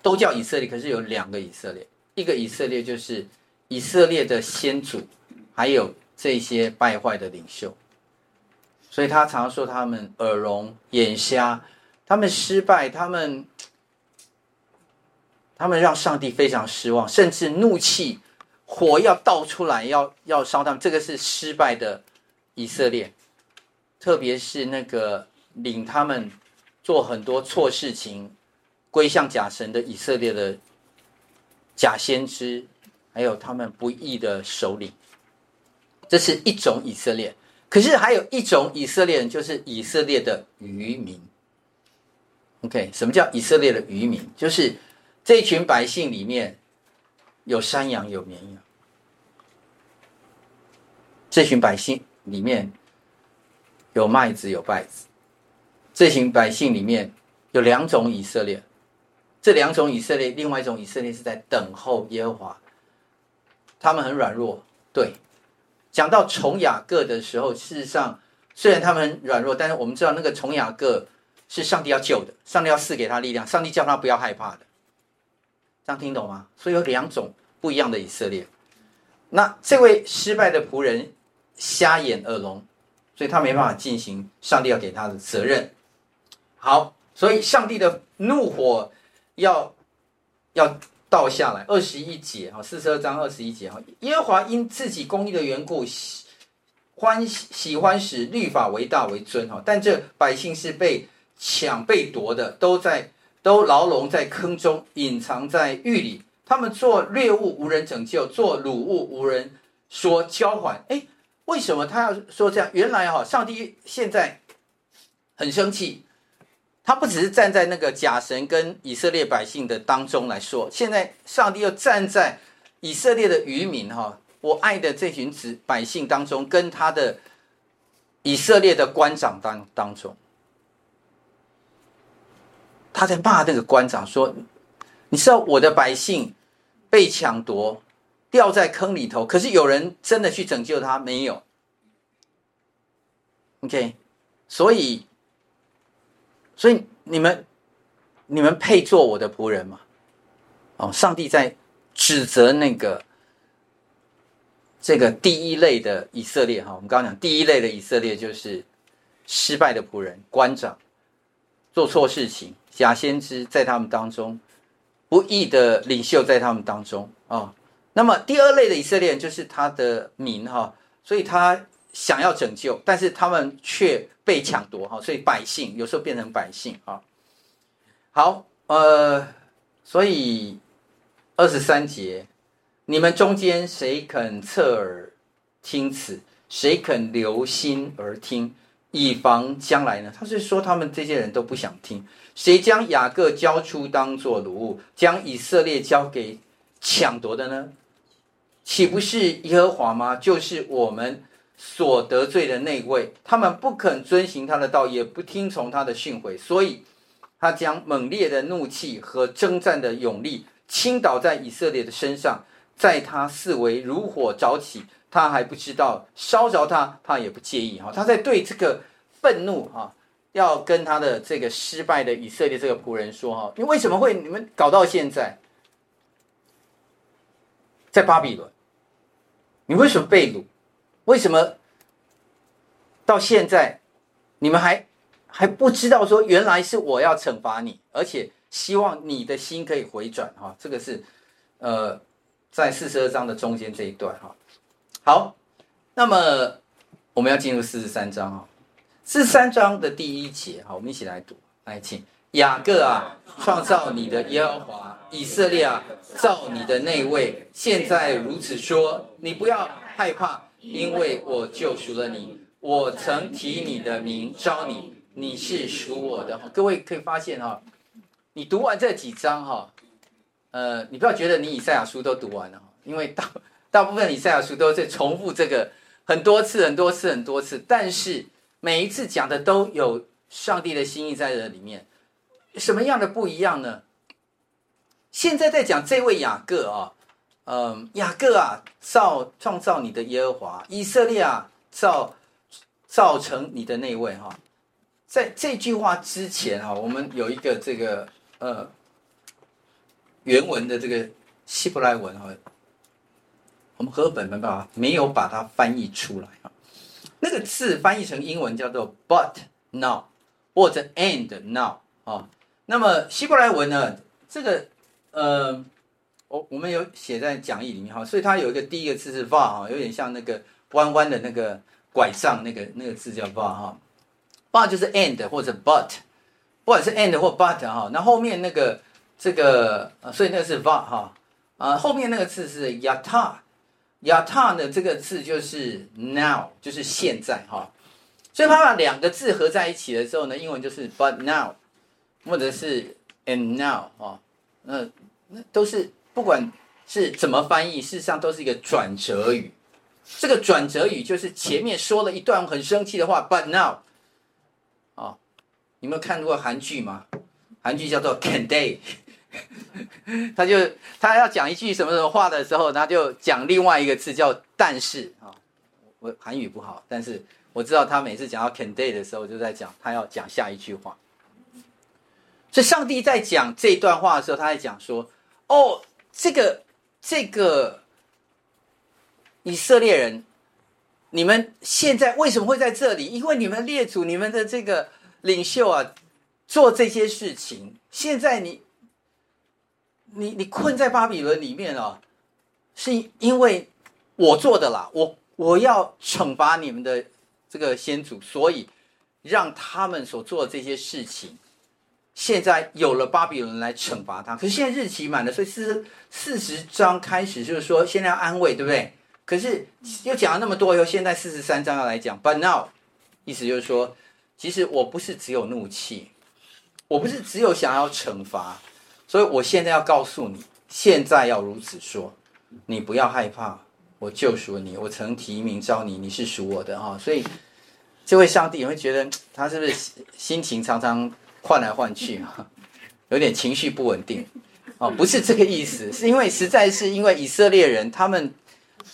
A: 都叫以色列，可是有两个以色列，一个以色列就是以色列的先祖，还有这些败坏的领袖，所以他常说他们耳聋、眼瞎，他们失败，他们他们让上帝非常失望，甚至怒气火要倒出来，要要烧他们。这个是失败的以色列，特别是那个领他们做很多错事情。归向假神的以色列的假先知，还有他们不义的首领，这是一种以色列。可是还有一种以色列人，就是以色列的渔民。OK，什么叫以色列的渔民？就是这群百姓里面有山羊，有绵羊。这群百姓里面有麦子，有稗子。这群百姓里面有两种以色列。这两种以色列，另外一种以色列是在等候耶和华，他们很软弱。对，讲到虫雅各的时候，事实上虽然他们很软弱，但是我们知道那个虫雅各是上帝要救的，上帝要赐给他力量，上帝叫他不要害怕的。这样听懂吗？所以有两种不一样的以色列。那这位失败的仆人瞎眼耳聋，所以他没办法进行上帝要给他的责任。好，所以上帝的怒火。要要倒下来，二十一节哈，四十二章二十一节哈，耶和华因自己公义的缘故，喜欢喜欢使律法为大为尊哈，但这百姓是被抢被夺的，都在都牢笼在坑中，隐藏在狱里，他们做猎物无人拯救，做掳物无人说交还。哎，为什么他要说这样？原来哈，上帝现在很生气。他不只是站在那个假神跟以色列百姓的当中来说，现在上帝又站在以色列的渔民哈，我爱的这群子百姓当中，跟他的以色列的官长当当中，他在骂那个官长说：“你知道我的百姓被抢夺，掉在坑里头，可是有人真的去拯救他没有？”OK，所以。所以你们，你们配做我的仆人吗？哦，上帝在指责那个这个第一类的以色列哈。我们刚刚讲第一类的以色列就是失败的仆人、官长，做错事情，假先知在他们当中，不义的领袖在他们当中啊。那么第二类的以色列人就是他的民哈，所以他。想要拯救，但是他们却被抢夺哈，所以百姓有时候变成百姓啊。好，呃，所以二十三节，你们中间谁肯侧耳听此？谁肯留心而听，以防将来呢？他是说他们这些人都不想听。谁将雅各交出当作掳物，将以色列交给抢夺的呢？岂不是耶和华吗？就是我们。所得罪的那位，他们不肯遵行他的道，也不听从他的训诲，所以，他将猛烈的怒气和征战的勇力倾倒在以色列的身上，在他四围如火着起，他还不知道烧着他，他也不介意哈，他在对这个愤怒哈，要跟他的这个失败的以色列这个仆人说哈，你为什么会你们搞到现在，在巴比伦，你为什么被掳？为什么到现在你们还还不知道说原来是我要惩罚你，而且希望你的心可以回转哈。这个是呃，在四十二章的中间这一段哈。好，那么我们要进入四十三章哈。四十三章的第一节哈，我们一起来读，来请雅各啊，创造你的耶和华，以色列啊，造你的那位，现在如此说，你不要害怕，因为我救赎了你。我曾提你的名召你，你是属我的。各位可以发现哈，你读完这几章哈，呃，你不要觉得你以赛亚书都读完了，因为大大部分以赛亚书都在重复这个很多次、很多次、很多次，但是每一次讲的都有上帝的心意在这里面。什么样的不一样呢？现在在讲这位雅各啊，嗯，雅各啊，造创造你的耶和华，以色列啊，造。造成你的那位哈，在这句话之前哈，我们有一个这个呃原文的这个希伯来文哈，我们和本没办法没有把它翻译出来啊。那个字翻译成英文叫做 but now 或者 and now 啊。那么希伯来文呢，这个呃，我我们有写在讲义里面哈，所以它有一个第一个字是 va 哈，有点像那个弯弯的那个。拐杖那个那个字叫 va 哈，but 就是 and 或者 but，不管是 and 或 but 哈，那后面那个这个，所以那个是 but 哈，啊后面那个字是 yata yata，yata 呢这个字就是 now，就是现在哈，所以它把两个字合在一起的时候呢，英文就是 but now，或者是 and now 哈，那那都是不管是怎么翻译，事实上都是一个转折语。这个转折语就是前面说了一段很生气的话，but now，哦，你们有看过韩剧吗？韩剧叫做《Can Day》，他就他要讲一句什么什么话的时候，他就讲另外一个字叫“但是”啊。我韩语不好，但是我知道他每次讲到 “Can Day” 的时候，就在讲他要讲下一句话。所以上帝在讲这段话的时候，他在讲说：“哦，这个这个。”以色列人，你们现在为什么会在这里？因为你们列祖、你们的这个领袖啊，做这些事情。现在你，你你困在巴比伦里面啊，是因为我做的啦。我我要惩罚你们的这个先祖，所以让他们所做的这些事情，现在有了巴比伦来惩罚他。可是现在日期满了，所以四四十章开始就是说，现在要安慰，对不对？可是又讲了那么多以后，现在四十三章要来讲，But now，意思就是说，其实我不是只有怒气，我不是只有想要惩罚，所以我现在要告诉你，现在要如此说，你不要害怕，我救赎你，我曾提名召你，你是属我的哈。所以这位上帝也会觉得他是不是心情常常换来换去啊，有点情绪不稳定哦，不是这个意思，是因为实在是因为以色列人他们。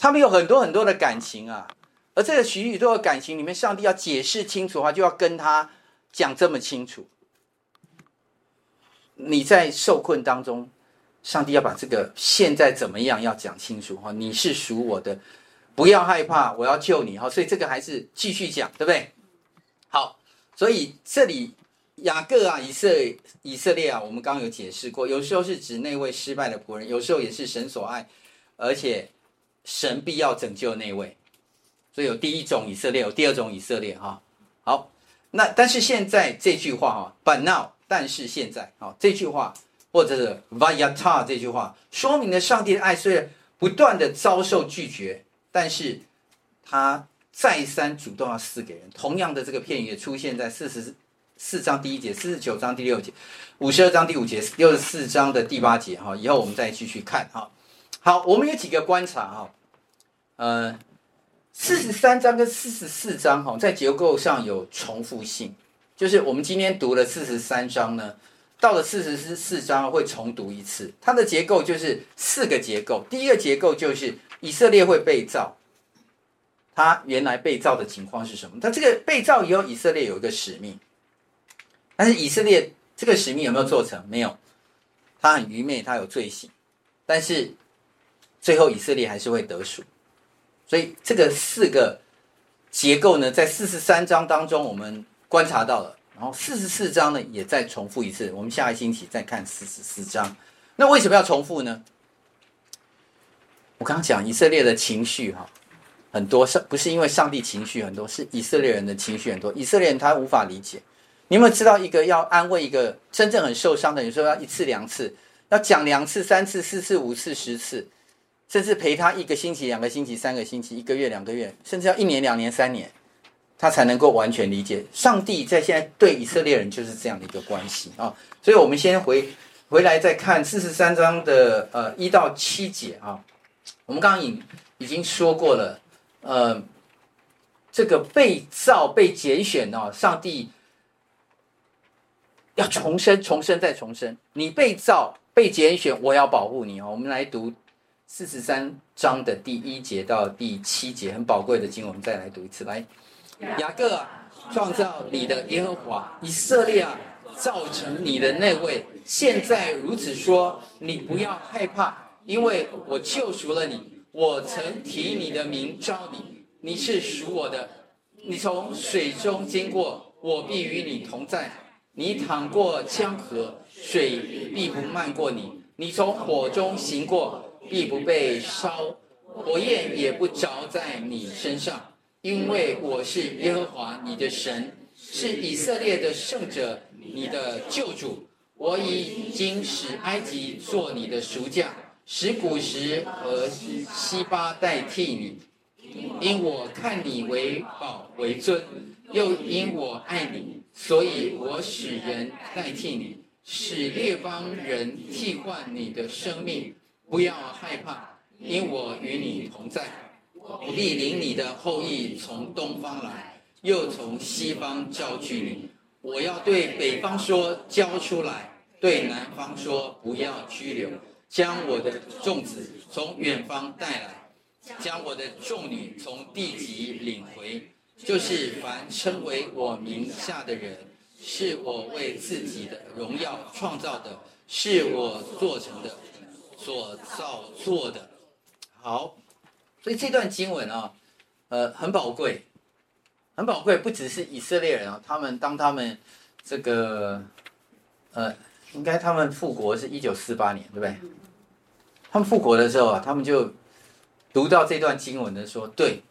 A: 他们有很多很多的感情啊，而这个许许多多的感情里面，上帝要解释清楚的话，就要跟他讲这么清楚。你在受困当中，上帝要把这个现在怎么样要讲清楚哈，你是属我的，不要害怕，我要救你哈，所以这个还是继续讲，对不对？好，所以这里雅各啊，以色以色列啊，我们刚刚有解释过，有时候是指那位失败的仆人，有时候也是神所爱，而且。神必要拯救那位，所以有第一种以色列，有第二种以色列哈。好，那但是现在这句话哈，But now，但是现在啊，这句话或者是 Vayata 这句话，说明了上帝的爱虽然不断的遭受拒绝，但是他再三主动要赐给人。同样的这个片语也出现在四十四章第一节、四十九章第六节、五十二章第五节、六十四章的第八节哈。以后我们再继续看哈。好，我们有几个观察哈。呃，四十三章跟四十四章哈，在结构上有重复性，就是我们今天读了四十三章呢，到了四十四章会重读一次。它的结构就是四个结构。第一个结构就是以色列会被造，他原来被造的情况是什么？他这个被造以后，以色列有一个使命，但是以色列这个使命有没有做成？没有，他很愚昧，他有罪行，但是最后以色列还是会得赎。所以这个四个结构呢，在四十三章当中，我们观察到了然后四十四章呢也再重复一次，我们下一星期再看四十四章。那为什么要重复呢？我刚刚讲以色列的情绪哈很多，上不是因为上帝情绪很多，是以色列人的情绪很多。以色列人他无法理解。你有没有知道一个要安慰一个真正很受伤的人，说要一次两次，要讲两次、三次、四次、五次、十次，甚至陪他一个星期、两个星期、三个星期、一个月、两个月，甚至要一年、两年、三年，他才能够完全理解。上帝在现在对以色列人就是这样的一个关系啊。所以我们先回回来再看四十三章的呃一到七节啊。我们刚刚已已经说过了，呃，这个被造、被拣选哦，上帝要重生、重生再重生。你被造、被拣选，我要保护你哦。我们来读四十三章的第一节到第七节，很宝贵的经文，我们再来读一次。来，雅各，创造你的耶和华，以色列啊，造成你的那位，现在如此说，你不要害怕。因为我救赎了你，我曾提你的名召你，你是属我的。你从水中经过，我必与你同在。你淌过江河，水必不漫过你。你从火中行过，必不被烧，火焰也不着在你身上。因为我是耶和华你的神，是以色列的圣者，你的救主。我已经使埃及做你的赎价。使古时和西巴代替你，因我看你为宝为尊，又因我爱你，所以我使人代替你，使列邦人替换你的生命。不要害怕，因我与你同在。我必领你的后裔从东方来，又从西方叫聚你。我要对北方说，交出来；对南方说，不要拘留。将我的众子从远方带来，将我的众女从地极领回，就是凡称为我名下的人，是我为自己的荣耀创造的，是我做成的，所造作的。好，所以这段经文啊，呃，很宝贵，很宝贵，不只是以色列人啊，他们当他们这个，呃。应该他们复国是一九四八年，对不对？他们复国的时候啊，他们就读到这段经文的说：“对，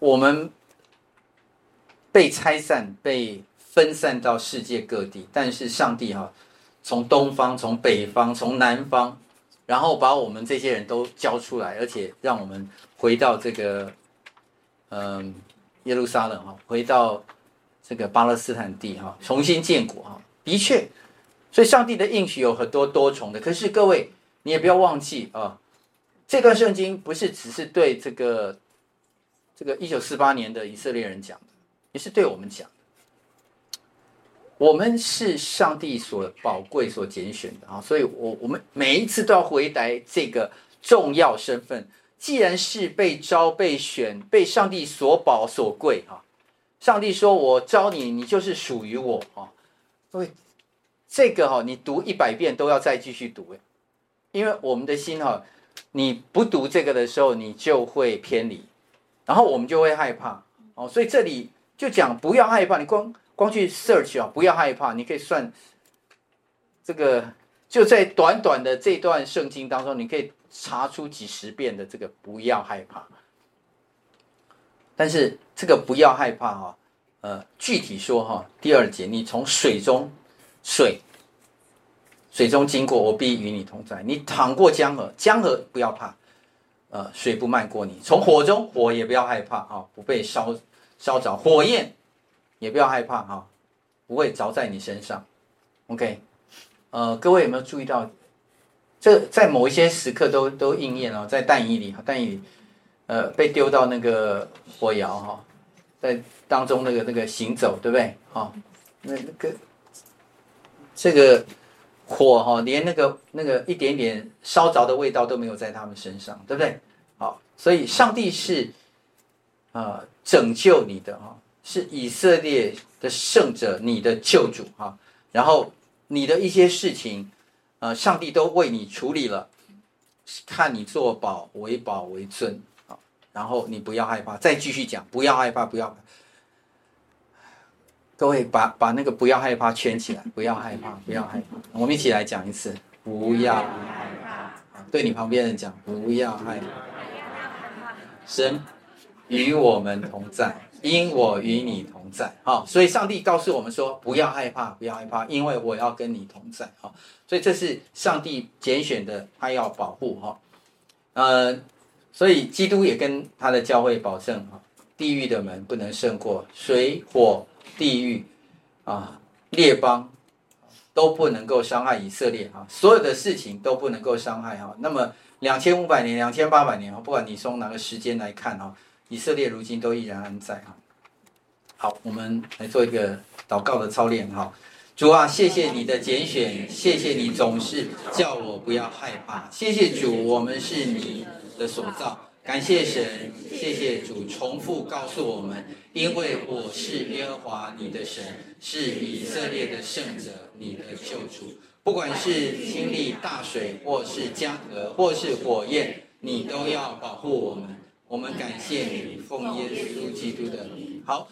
A: 我们被拆散、被分散到世界各地，但是上帝哈，从东方、从北方、从南方，然后把我们这些人都交出来，而且让我们回到这个嗯耶路撒冷哈，回到这个巴勒斯坦地哈，重新建国哈。”的确，所以上帝的应许有很多多重的。可是各位，你也不要忘记啊，这段圣经不是只是对这个这个一九四八年的以色列人讲的，也是对我们讲。我们是上帝所宝贵、所拣选的啊，所以我我们每一次都要回答这个重要身份。既然是被召、被选、被上帝所宝、所贵啊，上帝说：“我召你，你就是属于我啊。”对，这个哈，你读一百遍都要再继续读，因为我们的心哈，你不读这个的时候，你就会偏离，然后我们就会害怕哦。所以这里就讲不要害怕，你光光去 search 啊，不要害怕，你可以算这个就在短短的这段圣经当中，你可以查出几十遍的这个不要害怕。但是这个不要害怕哈。呃，具体说哈，第二节，你从水中水水中经过，我必与你同在。你淌过江河，江河不要怕，呃，水不漫过你。从火中火也不要害怕啊，不被烧烧着，火焰也不要害怕哈，不会着在你身上。OK，呃，各位有没有注意到，这在某一些时刻都都应验了，在但以理哈，但以理呃被丢到那个火窑哈。在当中那个那个行走，对不对？好，那那个这个火哈，连那个那个一点点烧着的味道都没有在他们身上，对不对？好，所以上帝是啊拯救你的哈，是以色列的圣者，你的救主哈。然后你的一些事情，呃，上帝都为你处理了，看你做保为保为尊。然后你不要害怕，再继续讲，不要害怕，不要。各位把把那个不要害怕圈起来，不要害怕，不要害怕。我们一起来讲一次，不要害怕。对你旁边人讲，不要害怕。神与我们同在，因我与你同在。好，所以上帝告诉我们说，不要害怕，不要害怕，因为我要跟你同在。好，所以这是上帝拣选的，他要保护哈。呃，所以基督也跟他的教会保证哈，地狱的门不能胜过水火。地狱啊，列邦都不能够伤害以色列哈，所有的事情都不能够伤害哈。那么两千五百年、两千八百年哈，不管你从哪个时间来看哈，以色列如今都依然安在哈。好，我们来做一个祷告的操练哈。主啊，谢谢你的拣选，谢谢你总是叫我不要害怕，谢谢主，我们是你的所造。感谢神，谢谢主，重复告诉我们，因为我是耶和华你的神，是以色列的圣者，你的救主。不管是经历大水，或是江河，或是火焰，你都要保护我们。我们感谢你，奉耶稣基督的。好，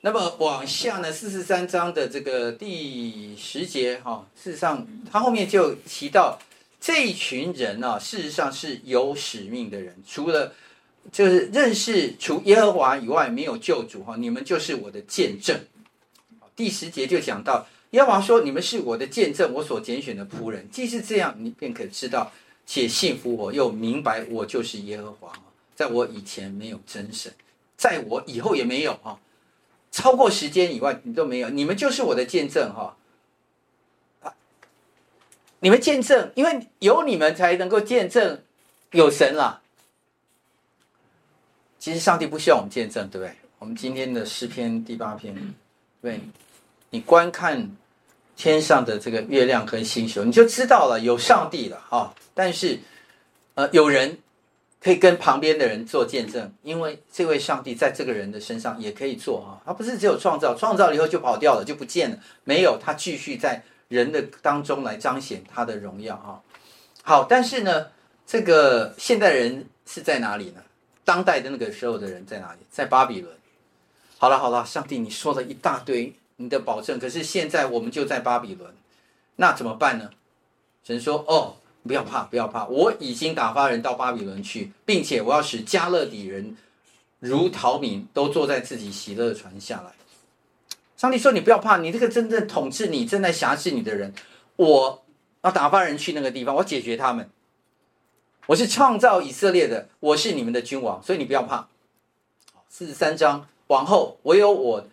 A: 那么往下呢，四十三章的这个第十节，哈，事实上他后面就提到。这一群人呢、啊，事实上是有使命的人，除了就是认识除耶和华以外没有救主哈，你们就是我的见证。第十节就讲到耶和华说：“你们是我的见证，我所拣选的仆人。既是这样，你便可知道且信服我，又明白我就是耶和华。在我以前没有真神，在我以后也没有哈，超过时间以外你都没有，你们就是我的见证哈。”你们见证，因为有你们才能够见证有神啦。其实上帝不需要我们见证，对不对？我们今天的诗篇第八篇，对，你观看天上的这个月亮和星宿，你就知道了有上帝了哈。但是，呃，有人可以跟旁边的人做见证，因为这位上帝在这个人的身上也可以做啊。他不是只有创造，创造了以后就跑掉了，就不见了，没有，他继续在。人的当中来彰显他的荣耀啊，好，但是呢，这个现代人是在哪里呢？当代的那个时候的人在哪里？在巴比伦。好了好了，上帝，你说了一大堆你的保证，可是现在我们就在巴比伦，那怎么办呢？神说：“哦，不要怕，不要怕，我已经打发人到巴比伦去，并且我要使迦勒底人如逃民，都坐在自己喜乐的船下来。”上帝说：“你不要怕，你这个真正统治你、正在辖制你的人，我要打发人去那个地方，我解决他们。我是创造以色列的，我是你们的君王，所以你不要怕。”四十三章往后，唯有我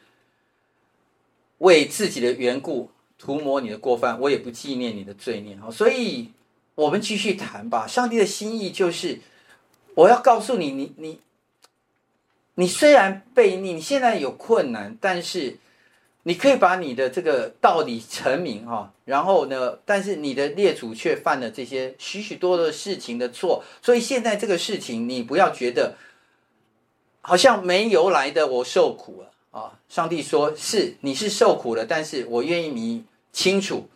A: 为自己的缘故涂抹你的过犯，我也不纪念你的罪孽。所以我们继续谈吧。上帝的心意就是，我要告诉你，你你你虽然悖逆，你现在有困难，但是。你可以把你的这个道理成名哈，然后呢，但是你的列祖却犯了这些许许多多事情的错，所以现在这个事情你不要觉得好像没由来的，我受苦了啊！上帝说是你是受苦了，但是我愿意你清楚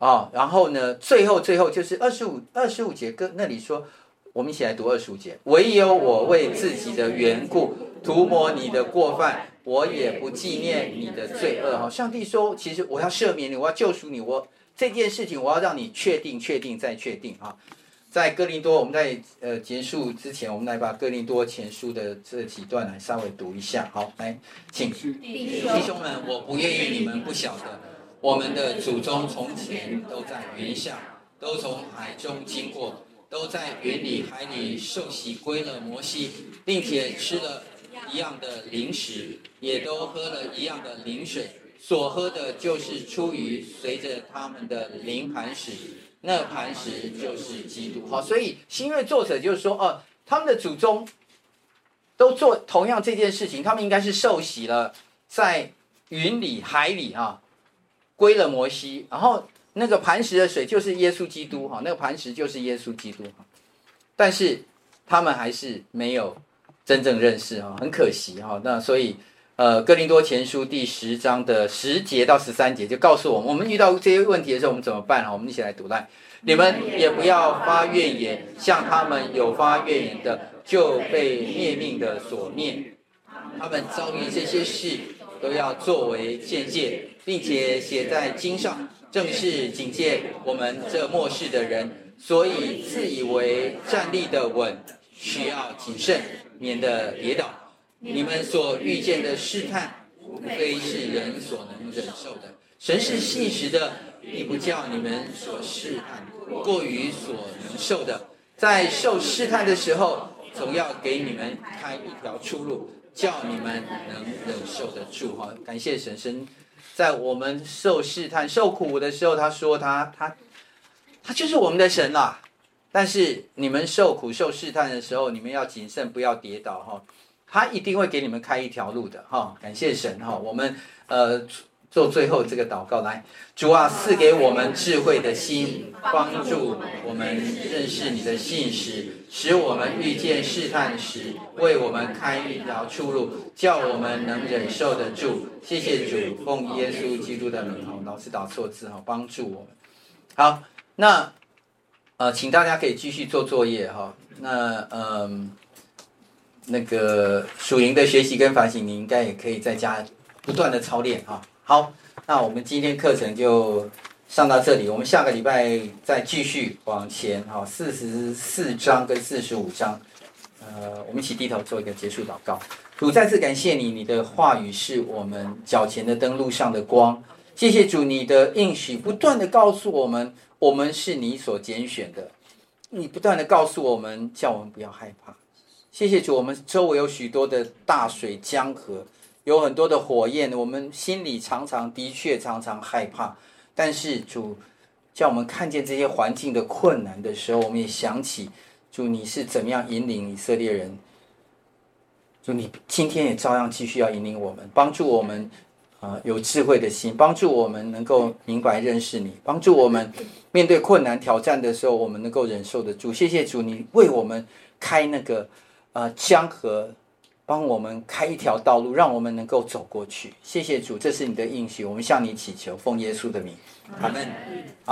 A: 啊。然后呢，最后最后就是二十五二十五节跟那里说，我们一起来读二十五节，唯有我为自己的缘故涂抹你的过犯。我也不纪念你的罪恶哈，上帝说，其实我要赦免你，我要救赎你，我这件事情我要让你确定、确定再确定啊。在哥林多，我们在呃结束之前，我们来把哥林多前书的这几段来稍微读一下。好，来，请弟兄们，我不愿意你们不晓得，我们的祖宗从前都在云下，都从海中经过，都在云里海里受洗归了摩西，并且吃了。一样的灵食，也都喝了一样的灵水，所喝的就是出于随着他们的灵磐石，那磐石就是基督。好，所以新约作者就是说，哦，他们的祖宗都做同样这件事情，他们应该是受洗了，在云里海里啊，归了摩西，然后那个磐石的水就是耶稣基督哈，那个磐石就是耶稣基督，但是他们还是没有。真正认识哈，很可惜哈。那所以，呃，《哥林多前书》第十章的十节到十三节就告诉我们，我们遇到这些问题的时候，我们怎么办哈？我们一起来读来。你们也不要发怨言，像他们有发怨言的，就被灭命的所灭。他们遭遇这些事，都要作为鉴戒，并且写在经上，正是警戒我们这末世的人。所以自以为站立的稳，需要谨慎，免得跌倒。你们所遇见的试探，无非是人所能忍受的。神是信实的，必不叫你们所试探过于所能受的。在受试探的时候，总要给你们开一条出路，叫你们能忍受得住。哈，感谢神，神在我们受试探、受苦的时候，他说他他。他就是我们的神啦、啊，但是你们受苦受试探的时候，你们要谨慎，不要跌倒哈。他一定会给你们开一条路的哈。感谢神哈。我们呃做最后这个祷告来，主啊，赐给我们智慧的心，帮助我们认识你的信实，使我们遇见试探时，为我们开一条出路，叫我们能忍受得住。谢谢主，奉耶稣基督的名哈。老是打错字哈，帮助我们好。那，呃，请大家可以继续做作业哈。那，嗯、那个属灵的学习跟反省，你应该也可以在家不断的操练哈。好，那我们今天课程就上到这里，我们下个礼拜再继续往前哈。四十四章跟四十五章，呃，我们一起低头做一个结束祷告。主再次感谢你，你的话语是我们脚前的灯，路上的光。谢谢主，你的应许不断的告诉我们。我们是你所拣选的，你不断的告诉我们，叫我们不要害怕。谢谢主，我们周围有许多的大水江河，有很多的火焰，我们心里常常的确常常害怕。但是主叫我们看见这些环境的困难的时候，我们也想起主你是怎么样引领以色列人。主你今天也照样继续要引领我们，帮助我们。啊，有智慧的心，帮助我们能够明白认识你，帮助我们面对困难挑战的时候，我们能够忍受得住。谢谢主，你为我们开那个呃江河，帮我们开一条道路，让我们能够走过去。谢谢主，这是你的应许，我们向你祈求，奉耶稣的名，阿门。好。